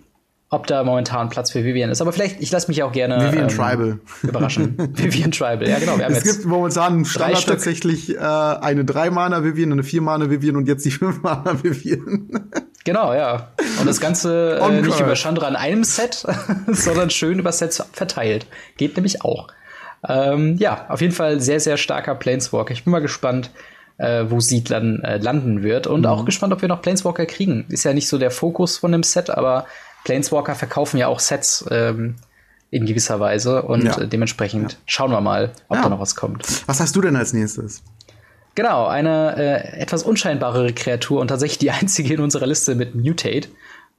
ob da momentan Platz für Vivian ist. Aber vielleicht, ich lasse mich auch gerne Vivian ähm, Tribal. überraschen. [LAUGHS] Vivian Tribal, ja genau. Wir haben es gibt momentan Standard tatsächlich äh, eine 3-Mana-Vivian, eine 4-Mana-Vivian und jetzt die [LAUGHS] 5-Mana-Vivian. genau, ja. Und das Ganze äh, nicht über Chandra in einem Set, [LAUGHS] sondern schön über Sets verteilt. Geht nämlich auch. Ähm, ja, auf jeden Fall sehr, sehr starker Planeswalker. Ich bin mal gespannt, äh, wo sie dann äh, landen wird. Und mhm. auch gespannt, ob wir noch Planeswalker kriegen. Ist ja nicht so der Fokus von dem Set, aber Planeswalker verkaufen ja auch Sets ähm, in gewisser Weise. Und ja. äh, dementsprechend ja. schauen wir mal, ob ja. da noch was kommt. Was hast du denn als nächstes? Genau, eine äh, etwas unscheinbarere Kreatur und tatsächlich die [LAUGHS] einzige in unserer Liste mit Mutate.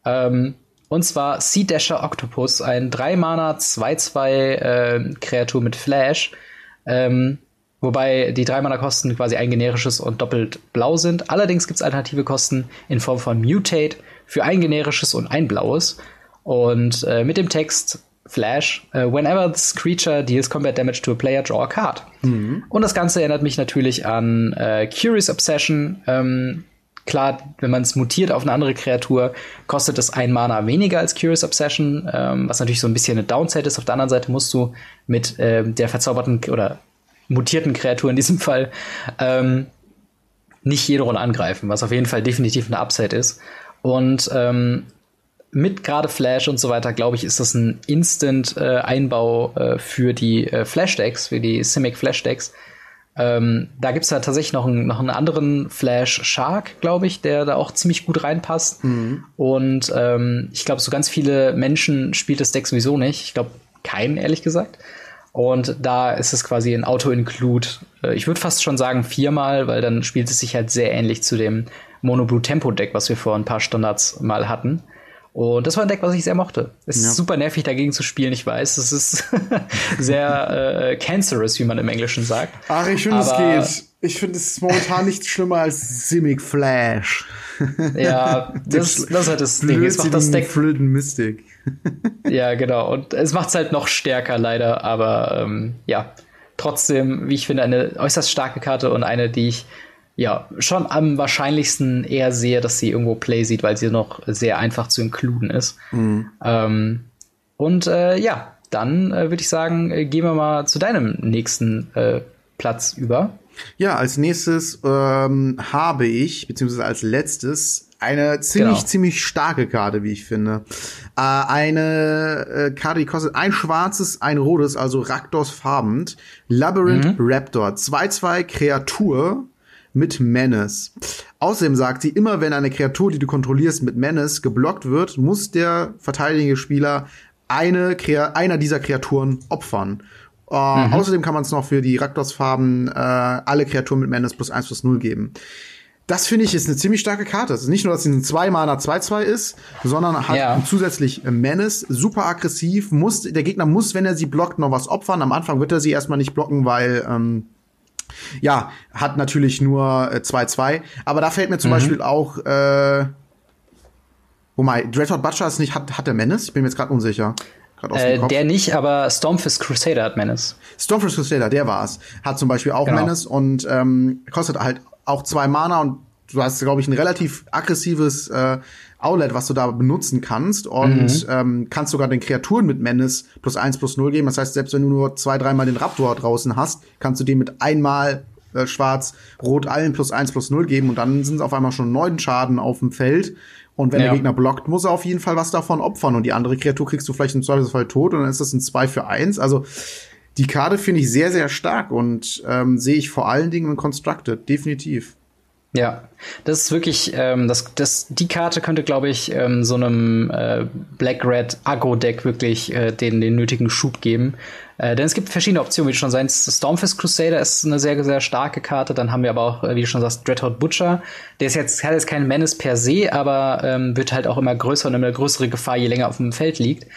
Ähm, und zwar Sea Dasher Octopus, ein 3-Mana 2-2 äh, Kreatur mit Flash. Ähm, wobei die 3-Mana Kosten quasi ein generisches und doppelt blau sind. Allerdings gibt es alternative Kosten in Form von Mutate für ein generisches und ein blaues. Und äh, mit dem Text Flash, uh, whenever this creature deals combat damage to a player, draw a card. Mhm. Und das Ganze erinnert mich natürlich an äh, Curious Obsession. Ähm, Klar, wenn man es mutiert auf eine andere Kreatur, kostet es ein Mana weniger als Curious Obsession, ähm, was natürlich so ein bisschen eine Downside ist. Auf der anderen Seite musst du mit ähm, der verzauberten oder mutierten Kreatur in diesem [LAUGHS] Fall ähm, nicht jede Rolle angreifen, was auf jeden Fall definitiv eine Upside ist. Und ähm, mit gerade Flash und so weiter, glaube ich, ist das ein Instant-Einbau äh, äh, für die äh, Flash-Decks, für die Simic Flash-Decks, ähm, da gibt's ja tatsächlich noch, einen, noch einen anderen Flash Shark, glaube ich, der da auch ziemlich gut reinpasst. Mhm. Und ähm, ich glaube, so ganz viele Menschen spielt das Deck sowieso nicht. Ich glaube, keinen, ehrlich gesagt. Und da ist es quasi ein Auto-Include. Äh, ich würde fast schon sagen viermal, weil dann spielt es sich halt sehr ähnlich zu dem Mono Blue Tempo Deck, was wir vor ein paar Standards mal hatten. Und das war ein Deck, was ich sehr mochte. Es ja. ist super nervig dagegen zu spielen, ich weiß. Es ist [LAUGHS] sehr äh, cancerous, wie man im Englischen sagt. Ach, ich finde, es geht. Ich finde, es ist momentan nichts schlimmer als Simic Flash. [LAUGHS] ja, [LAUGHS] das, das ist halt das Ding. Es macht das Deck. Flöten Mystic. ja, genau. Und es macht es halt noch stärker, leider. Aber ähm, ja, trotzdem, wie ich finde, eine äußerst starke Karte und eine, die ich ja, schon am wahrscheinlichsten eher sehe, dass sie irgendwo Play sieht, weil sie noch sehr einfach zu inkluden ist. Mhm. Ähm, und äh, ja, dann äh, würde ich sagen, äh, gehen wir mal zu deinem nächsten äh, Platz über. Ja, als nächstes ähm, habe ich, beziehungsweise als letztes, eine ziemlich, genau. ziemlich starke Karte, wie ich finde. Äh, eine äh, Karte, die kostet ein schwarzes, ein rotes, also Raktors farbend. Labyrinth mhm. Raptor. 2-2 Kreatur mit Menace. Außerdem sagt sie, immer wenn eine Kreatur, die du kontrollierst, mit Menace geblockt wird, muss der verteidigende Spieler eine, einer dieser Kreaturen opfern. Uh, mhm. Außerdem kann man es noch für die Raktos-Farben äh, alle Kreaturen mit Menace plus 1 plus 0 geben. Das finde ich ist eine ziemlich starke Karte. Es ist nicht nur, dass sie ein 2 Mana 2-2 ist, sondern hat ja. zusätzlich Menace, super aggressiv, muss, der Gegner muss, wenn er sie blockt, noch was opfern. Am Anfang wird er sie erstmal nicht blocken, weil ähm, ja, hat natürlich nur 2-2. Äh, Aber da fällt mir zum mhm. Beispiel auch äh, Wobei, Dreadhot Butcher ist nicht, hat, hat der Menace? Ich bin mir jetzt gerade unsicher. Äh, der nicht, aber Stormfist Crusader hat Menace. Stormfist Crusader, der war's. Hat zum Beispiel auch genau. Menace und ähm, kostet halt auch zwei Mana und du hast, glaube ich, ein relativ aggressives äh, Outlet, was du da benutzen kannst und mhm. ähm, kannst sogar den Kreaturen mit Menace plus eins plus null geben. Das heißt, selbst wenn du nur zwei, dreimal den Raptor draußen hast, kannst du den mit einmal äh, schwarz, rot allen plus eins plus null geben und dann sind es auf einmal schon neun Schaden auf dem Feld und wenn ja. der Gegner blockt, muss er auf jeden Fall was davon opfern. Und die andere Kreatur kriegst du vielleicht im Zweifelsfall tot und dann ist das ein 2 für 1. Also die Karte finde ich sehr, sehr stark und ähm, sehe ich vor allen Dingen in Constructed, definitiv. Ja, das ist wirklich, ähm, das, das, die Karte könnte, glaube ich, ähm, so einem äh, Black-Red Agro-Deck wirklich äh, den, den nötigen Schub geben. Äh, denn es gibt verschiedene Optionen, wie du schon sagst. Stormfist Crusader ist eine sehr, sehr starke Karte. Dann haben wir aber auch, äh, wie du schon sagst, Dreadhot Butcher. Der ist jetzt, hat jetzt keinen Menace per se, aber ähm, wird halt auch immer größer und immer größere Gefahr, je länger auf dem Feld liegt.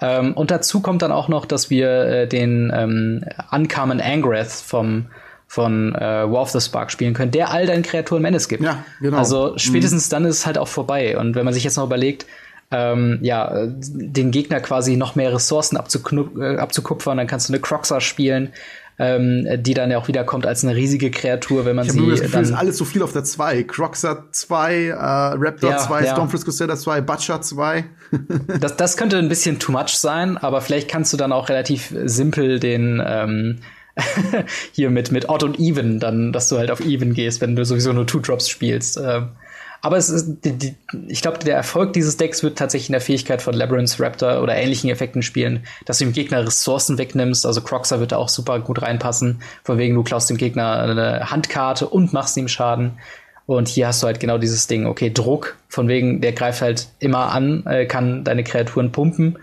Ähm, und dazu kommt dann auch noch, dass wir äh, den ähm, Uncommon Angrath vom von äh, War of the Spark spielen können, der all deinen Kreaturen Menace gibt. Ja, genau. Also spätestens mhm. dann ist es halt auch vorbei. Und wenn man sich jetzt noch überlegt, ähm, ja, den Gegner quasi noch mehr Ressourcen äh, abzukupfern, dann kannst du eine Croxer spielen, ähm, die dann ja auch wieder kommt als eine riesige Kreatur, wenn man ich sie. Das Gefühl, dann ist alles so viel auf der 2. Croxer 2, äh, Raptor 2, ja, Stormfist Crusader 2, Butcher 2. [LAUGHS] das, das könnte ein bisschen too much sein, aber vielleicht kannst du dann auch relativ simpel den ähm, [LAUGHS] hier mit, mit Odd und Even, dann, dass du halt auf Even gehst, wenn du sowieso nur Two Drops spielst. Ähm, aber es ist, die, die, ich glaube, der Erfolg dieses Decks wird tatsächlich in der Fähigkeit von Labyrinth Raptor oder ähnlichen Effekten spielen, dass du dem Gegner Ressourcen wegnimmst. Also Croxer wird da auch super gut reinpassen. Von wegen, du klaust dem Gegner eine Handkarte und machst ihm Schaden. Und hier hast du halt genau dieses Ding, okay, Druck, von wegen, der greift halt immer an, äh, kann deine Kreaturen pumpen.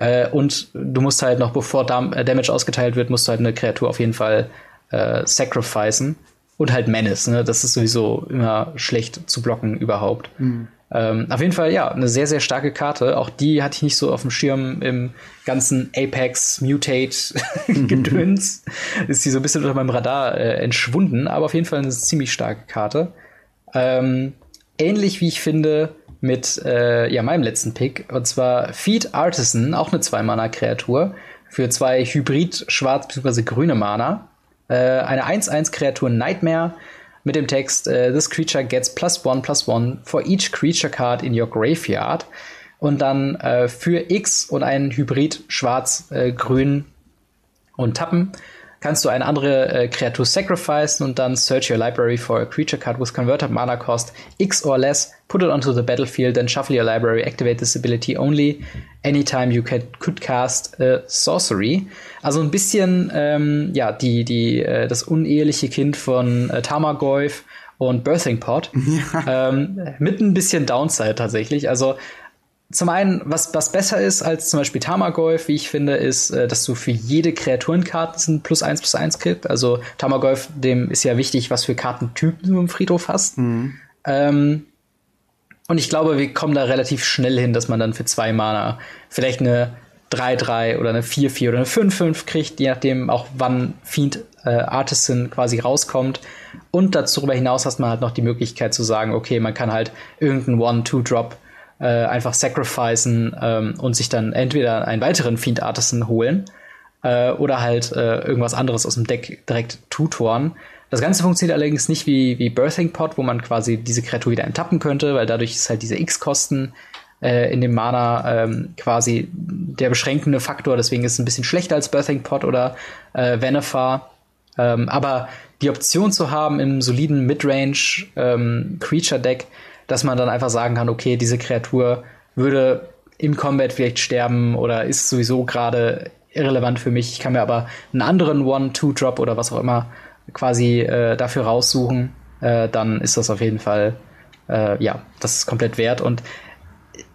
Äh, und du musst halt noch, bevor Dam äh, Damage ausgeteilt wird, musst du halt eine Kreatur auf jeden Fall äh, sacrificen. Und halt Menace, ne? Das ist sowieso immer schlecht zu blocken überhaupt. Mhm. Ähm, auf jeden Fall, ja, eine sehr, sehr starke Karte. Auch die hatte ich nicht so auf dem Schirm im ganzen Apex Mutate-Gedöns. [LAUGHS] ist die so ein bisschen unter meinem Radar äh, entschwunden, aber auf jeden Fall eine ziemlich starke Karte. Ähm, ähnlich wie ich finde, mit äh, ja, meinem letzten Pick. Und zwar Feed Artisan, auch eine 2-Mana-Kreatur. Für zwei Hybrid schwarz bzw. grüne Mana. Äh, eine 1-1-Kreatur Nightmare mit dem Text äh, This creature gets plus one plus one for each creature card in your graveyard. Und dann äh, für X und einen Hybrid schwarz-grün äh, und tappen kannst du eine andere äh, Kreatur sacrificen und dann search your library for a creature card with converted mana cost X or less, put it onto the battlefield, then shuffle your library, activate this ability only anytime you can, could cast a sorcery. Also ein bisschen, ähm, ja, die, die, äh, das uneheliche Kind von äh, Tamagotchi und Birthing Pod. [LAUGHS] Ja. Ähm, mit ein bisschen Downside tatsächlich. Also zum einen, was, was besser ist als zum Beispiel Tamagolf, wie ich finde, ist, äh, dass du für jede Kreaturenkarte ein plus eins plus eins kriegst. Also Tamagolf, dem ist ja wichtig, was für Kartentypen du im Friedhof hast. Mhm. Ähm, und ich glaube, wir kommen da relativ schnell hin, dass man dann für zwei Mana vielleicht eine 3-3 oder eine 4-4 oder eine 5-5 kriegt, je nachdem auch wann Fiend äh, Artisan quasi rauskommt. Und darüber hinaus hast man halt noch die Möglichkeit zu sagen, okay, man kann halt irgendeinen One-Two-Drop äh, einfach sacrificen ähm, und sich dann entweder einen weiteren Fiend Artisan holen äh, oder halt äh, irgendwas anderes aus dem Deck direkt tutoren. Das Ganze funktioniert allerdings nicht wie, wie Birthing Pot, wo man quasi diese Kreatur wieder enttappen könnte, weil dadurch ist halt diese X-Kosten äh, in dem Mana ähm, quasi der beschränkende Faktor. Deswegen ist es ein bisschen schlechter als Birthing Pot oder äh, Venefar. Ähm, aber die Option zu haben im soliden Midrange ähm, Creature Deck, dass man dann einfach sagen kann, okay, diese Kreatur würde im Combat vielleicht sterben oder ist sowieso gerade irrelevant für mich. Ich kann mir aber einen anderen One-Two-Drop oder was auch immer quasi äh, dafür raussuchen. äh, dann ist das auf jeden Fall, äh, ja, das ist komplett wert. Und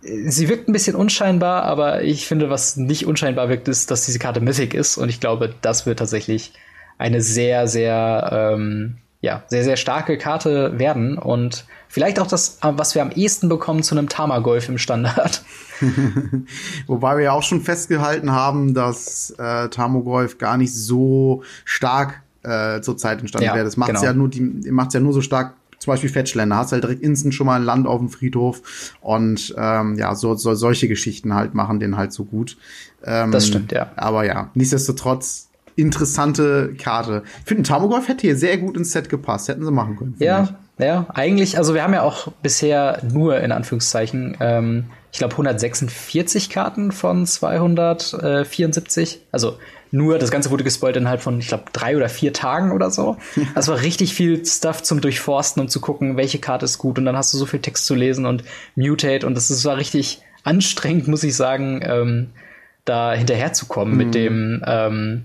äh, sie wirkt ein bisschen unscheinbar, aber ich finde, was nicht unscheinbar wirkt, ist, dass diese Karte Mythic ist. Und ich glaube, das wird tatsächlich eine sehr, sehr, ähm, ja, sehr, sehr starke Karte werden. Und vielleicht auch das, was wir am ehesten bekommen zu einem Tamagolf im Standard. [LAUGHS] Wobei wir ja auch schon festgehalten haben, dass äh, Tamagolf gar nicht so stark äh, zur Zeit entstanden ja, wäre. Das macht genau. ja nur die macht's ja nur so stark zum Beispiel Fetchländer, hast halt direkt instant schon mal ein Land auf dem Friedhof und ähm, ja, so, so solche Geschichten halt machen den halt so gut. Ähm, das stimmt, ja. Aber ja, nichtsdestotrotz interessante Karte. Ich finde, Tamogolf hätte hier sehr gut ins Set gepasst, hätten sie machen können. Ja, ich. ja, eigentlich, also wir haben ja auch bisher nur in Anführungszeichen, ähm, ich glaube 146 Karten von 274, also nur, das Ganze wurde gespoilt innerhalb von, ich glaube, drei oder vier Tagen oder so. [LAUGHS] Das war richtig viel Stuff zum Durchforsten und zu gucken, welche Karte ist gut. Und dann hast du so viel Text zu lesen und Mutate. Und das war richtig anstrengend, muss ich sagen, ähm, da hinterherzukommen mhm. mit dem ähm,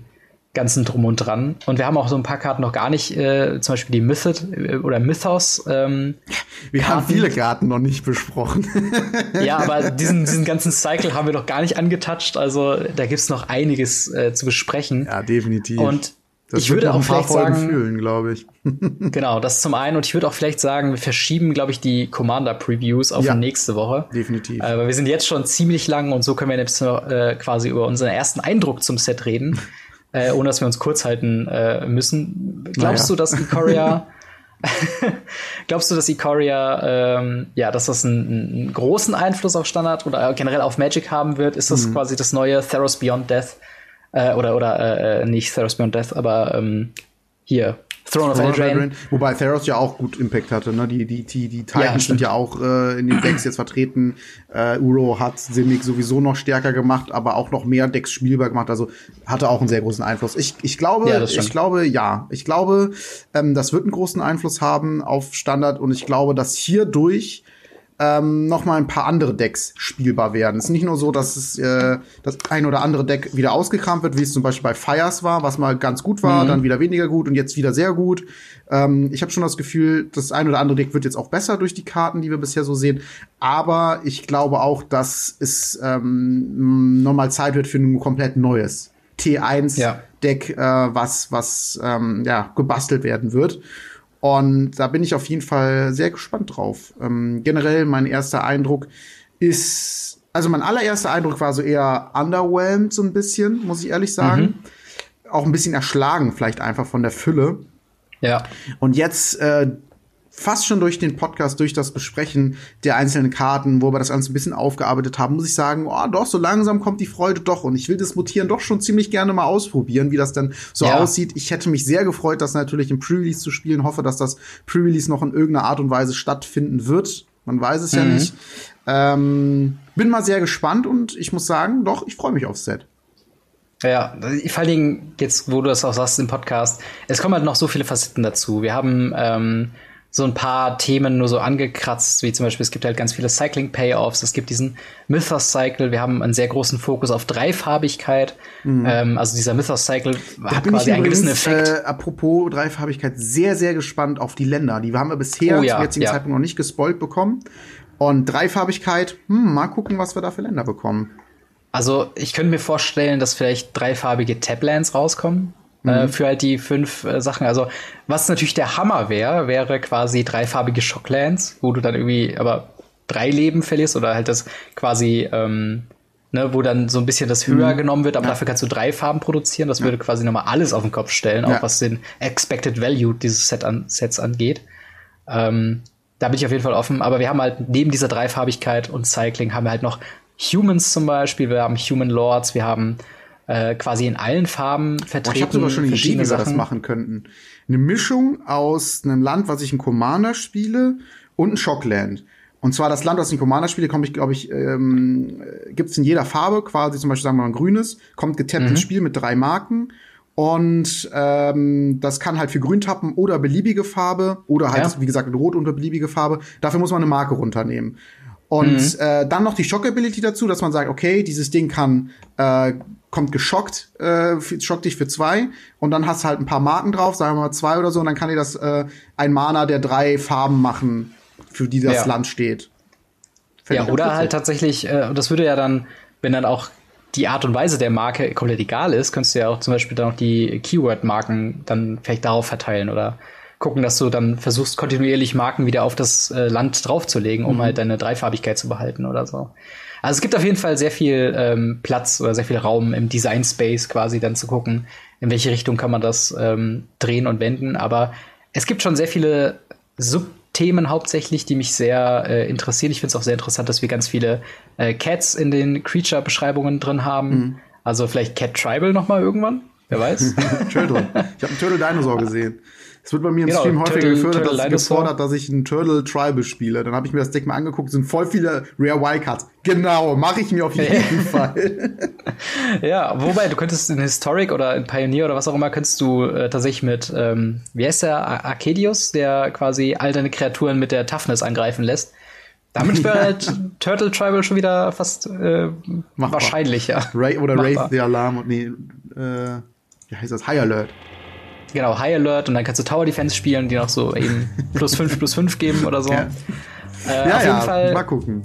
ganzen Drum und Dran. Und wir haben auch so ein paar Karten noch gar nicht, äh, zum Beispiel die Mythod äh, oder Mythos. Ähm, wir Karten. haben viele Karten noch nicht besprochen. [LAUGHS] ja, aber diesen, diesen ganzen Cycle haben wir noch gar nicht angetatscht. Also da gibt's noch einiges äh, zu besprechen. Ja, definitiv. Und das ich würde auch vielleicht sagen, fühlen, glaube ich. [LAUGHS] genau, das zum einen. Und ich würde auch vielleicht sagen, wir verschieben, glaube ich, die Commander-Previews auf ja, nächste Woche. Definitiv. Äh, weil wir sind jetzt schon ziemlich lang und so können wir jetzt äh, quasi über unseren ersten Eindruck zum Set reden äh, ohne dass wir uns kurz halten äh, müssen. Glaubst naja. du, dass Ikoria [LAUGHS] [LAUGHS] Glaubst du, dass Ikoria, ähm, ja, dass das einen, einen, großen Einfluss auf Standard oder generell auf Magic haben wird? Ist das mhm. quasi das neue Theros Beyond Death? Äh, oder oder äh, äh nicht Theros Beyond Death, aber ähm, hier Throne of Eldraine. Wobei Theros ja auch gut Impact hatte. Ne? Die, die, die, die Titans ja, sind ja auch äh, in den Decks jetzt vertreten. Äh, Uro hat Simic sowieso noch stärker gemacht, aber auch noch mehr Decks spielbar gemacht. Also hatte auch einen sehr großen Einfluss. Ich, ich glaube, ja, ich glaube, ja. Ich glaube, ähm, das wird einen großen Einfluss haben auf Standard und ich glaube, dass hierdurch ähm, noch mal ein paar andere Decks spielbar werden. Es ist nicht nur so, dass es äh, das ein oder andere Deck wieder ausgekramt wird, wie es zum Beispiel bei Fires war, was mal ganz gut war, mhm. dann wieder weniger gut und jetzt wieder sehr gut. Ähm, ich habe schon das Gefühl, das ein oder andere Deck wird jetzt auch besser durch die Karten, die wir bisher so sehen. Aber ich glaube auch, dass es ähm, nochmal Zeit wird für ein komplett neues T1-Deck, ja. äh, was, was ähm, ja, gebastelt werden wird. Und da bin ich auf jeden Fall sehr gespannt drauf. Ähm, generell mein erster Eindruck ist, also mein allererster Eindruck war so eher underwhelmed so ein bisschen, muss ich ehrlich sagen. Mhm. Auch ein bisschen erschlagen vielleicht einfach von der Fülle. Ja. Und jetzt äh, fast schon durch den Podcast, durch das Besprechen der einzelnen Karten, wo wir das Ganze ein bisschen aufgearbeitet haben, muss ich sagen, oh, doch, so langsam kommt die Freude doch. Und ich will das Mutieren doch schon ziemlich gerne mal ausprobieren, wie das dann so ja. aussieht. Ich hätte mich sehr gefreut, das natürlich im Pre-Release zu spielen. Hoffe, dass das Pre-Release noch in irgendeiner Art und Weise stattfinden wird. Man weiß es mhm. ja nicht. Ähm, bin mal sehr gespannt und ich muss sagen, doch, ich freue mich aufs Set. Ja, vor allen Dingen, jetzt, wo du das auch sagst im Podcast, es kommen halt noch so viele Facetten dazu. Wir haben ähm, so ein paar Themen nur so angekratzt, wie zum Beispiel, es gibt halt ganz viele Cycling-Payoffs, es gibt diesen Mythos-Cycle, wir haben einen sehr großen Fokus auf Dreifarbigkeit. Mhm. Ähm, also dieser Mythos-Cycle hat quasi einen gewissen Effekt. Äh, apropos Dreifarbigkeit, sehr, sehr gespannt auf die Länder. Die haben wir bisher oh, ja, zum jetzigen ja. Zeitpunkt noch nicht gespoilt bekommen. Und Dreifarbigkeit, hm, mal gucken, was wir da für Länder bekommen. Also ich könnte mir vorstellen, dass vielleicht dreifarbige Tablands rauskommen. Äh, mhm. für halt die fünf äh, Sachen. Also, was natürlich der Hammer wäre, wäre quasi dreifarbige Shocklands, wo du dann irgendwie aber drei Leben verlierst oder halt das quasi, ähm, ne, wo dann so ein bisschen das höher mhm. genommen wird, aber ja. dafür kannst du drei Farben produzieren. Das ja. würde quasi nochmal alles auf den Kopf stellen, ja. auch was den Expected Value dieses Set an, Sets angeht. Ähm, da bin ich auf jeden Fall offen. Aber wir haben halt neben dieser Dreifarbigkeit und Cycling haben wir halt noch Humans zum Beispiel, wir haben Human Lords, wir haben äh, quasi in allen Farben vertreten. Oh, ich habe sogar schon eine Idee, wie wir das machen könnten. Eine Mischung aus einem Land, was ich in Commander spiele, und ein Shockland. Und zwar das Land, was ich in Commander spiele, komme ich, glaube ich, ähm, gibt es in jeder Farbe, quasi zum Beispiel sagen wir mal ein grünes, kommt getappt mhm. ins Spiel mit drei Marken. Und ähm, das kann halt für grün tappen oder beliebige Farbe oder halt, ja. wie gesagt, rot unter beliebige Farbe. Dafür muss man eine Marke runternehmen. Und mhm. äh, dann noch die Shock-Ability dazu, dass man sagt, okay, dieses Ding kann, äh, kommt geschockt, äh, schockt dich für zwei und dann hast du halt ein paar Marken drauf, sagen wir mal zwei oder so, und dann kann dir das äh, ein Mana der drei Farben machen, für die das ja. Land steht. Fänd ja, oder halt tatsächlich, äh, das würde ja dann, wenn dann auch die Art und Weise der Marke komplett egal ist, könntest du ja auch zum Beispiel dann noch die Keyword-Marken dann vielleicht darauf verteilen oder gucken, dass du dann versuchst, kontinuierlich Marken wieder auf das äh, Land draufzulegen, um mhm. halt deine Dreifarbigkeit zu behalten oder so. Also es gibt auf jeden Fall sehr viel ähm, Platz oder sehr viel Raum im Design Space quasi dann zu gucken, in welche Richtung kann man das ähm, drehen und wenden. Aber es gibt schon sehr viele Subthemen hauptsächlich, die mich sehr äh, interessieren. Ich finde es auch sehr interessant, dass wir ganz viele äh, Cats in den Creature-Beschreibungen drin haben. Mhm. Also vielleicht Cat Tribal noch mal irgendwann. Wer weiß? [LAUGHS] Turtle. Ich habe einen Turtle Dinosaur [LAUGHS] gesehen. Es wird bei mir im genau, Stream häufiger Turtle, gefördert, Turtle dass gefordert, dass ich einen Turtle Tribal spiele. Dann habe ich mir das Deck mal angeguckt, sind voll viele Rare Wildcards. Genau, mache ich mir auf [LAUGHS] jeden Fall. ja, wobei du könntest in Historic oder in Pioneer oder was auch immer, könntest du äh, tatsächlich mit, ähm, wie heißt der, Arcadius, der quasi all deine Kreaturen mit der Toughness angreifen lässt. Damit [LAUGHS] wäre halt Turtle Tribal schon wieder fast äh, wahrscheinlicher. Ray oder Raise the Alarm und nee, äh, wie heißt das? High Alert. Genau, High Alert und dann kannst du Tower Defense spielen, die noch so eben [LAUGHS] plus 5 plus 5 geben oder so. Ja, äh, ja, auf jeden ja, Fall. Mal gucken.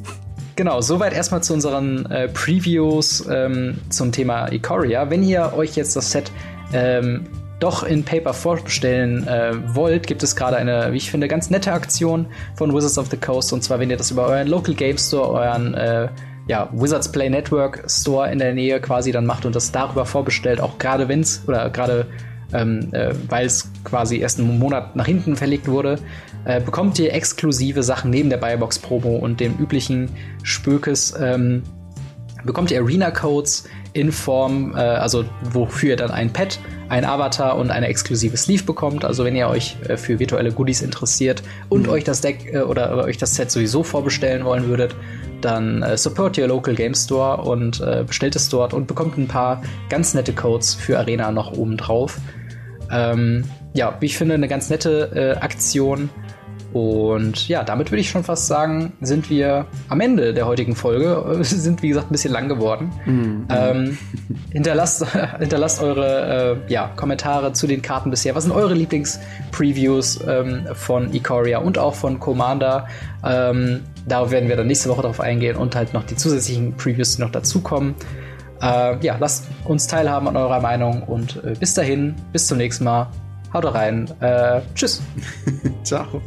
Genau, soweit erstmal zu unseren äh, Previews ähm, zum Thema Ikoria. Wenn ihr euch jetzt das Set ähm, doch in Paper vorbestellen äh, wollt, gibt es gerade eine, wie ich finde, ganz nette Aktion von Wizards of the Coast. Und zwar, wenn ihr das über euren Local Game Store, euren äh, ja, Wizards Play Network Store in der Nähe quasi dann macht und das darüber vorbestellt, auch gerade wenn es oder gerade ähm, äh, weil es quasi erst einen Monat nach hinten verlegt wurde, äh, bekommt ihr exklusive Sachen neben der Buybox Promo und dem üblichen Spökes. Ähm, bekommt ihr Arena-Codes in Form, äh, also wofür ihr dann ein Pet, ein Avatar und eine exklusive Sleeve bekommt. Also wenn ihr euch äh, für virtuelle Goodies interessiert und mhm. euch das Deck äh, oder, oder, euch das Set sowieso vorbestellen wollen würdet, dann äh, support your local Game Store und äh, bestellt es dort und bekommt ein paar ganz nette Codes für Arena noch oben drauf. Ähm, ja, wie ich finde, eine ganz nette äh, Aktion. Und ja, damit würde ich schon fast sagen, sind wir am Ende der heutigen Folge. [LAUGHS] Wir sind, wie gesagt, ein bisschen lang geworden. Mm. Ähm, hinterlasst, [LAUGHS] hinterlasst eure äh, ja, Kommentare zu den Karten bisher. Was sind eure Lieblings-Previews ähm, von Ikoria und auch von Commander? Ähm, darauf werden wir dann nächste Woche drauf eingehen und halt noch die zusätzlichen Previews, die noch dazukommen. Äh, ja, lasst uns teilhaben an eurer Meinung und äh, bis dahin, bis zum nächsten Mal. Haut rein. Äh, tschüss. [LAUGHS] Ciao.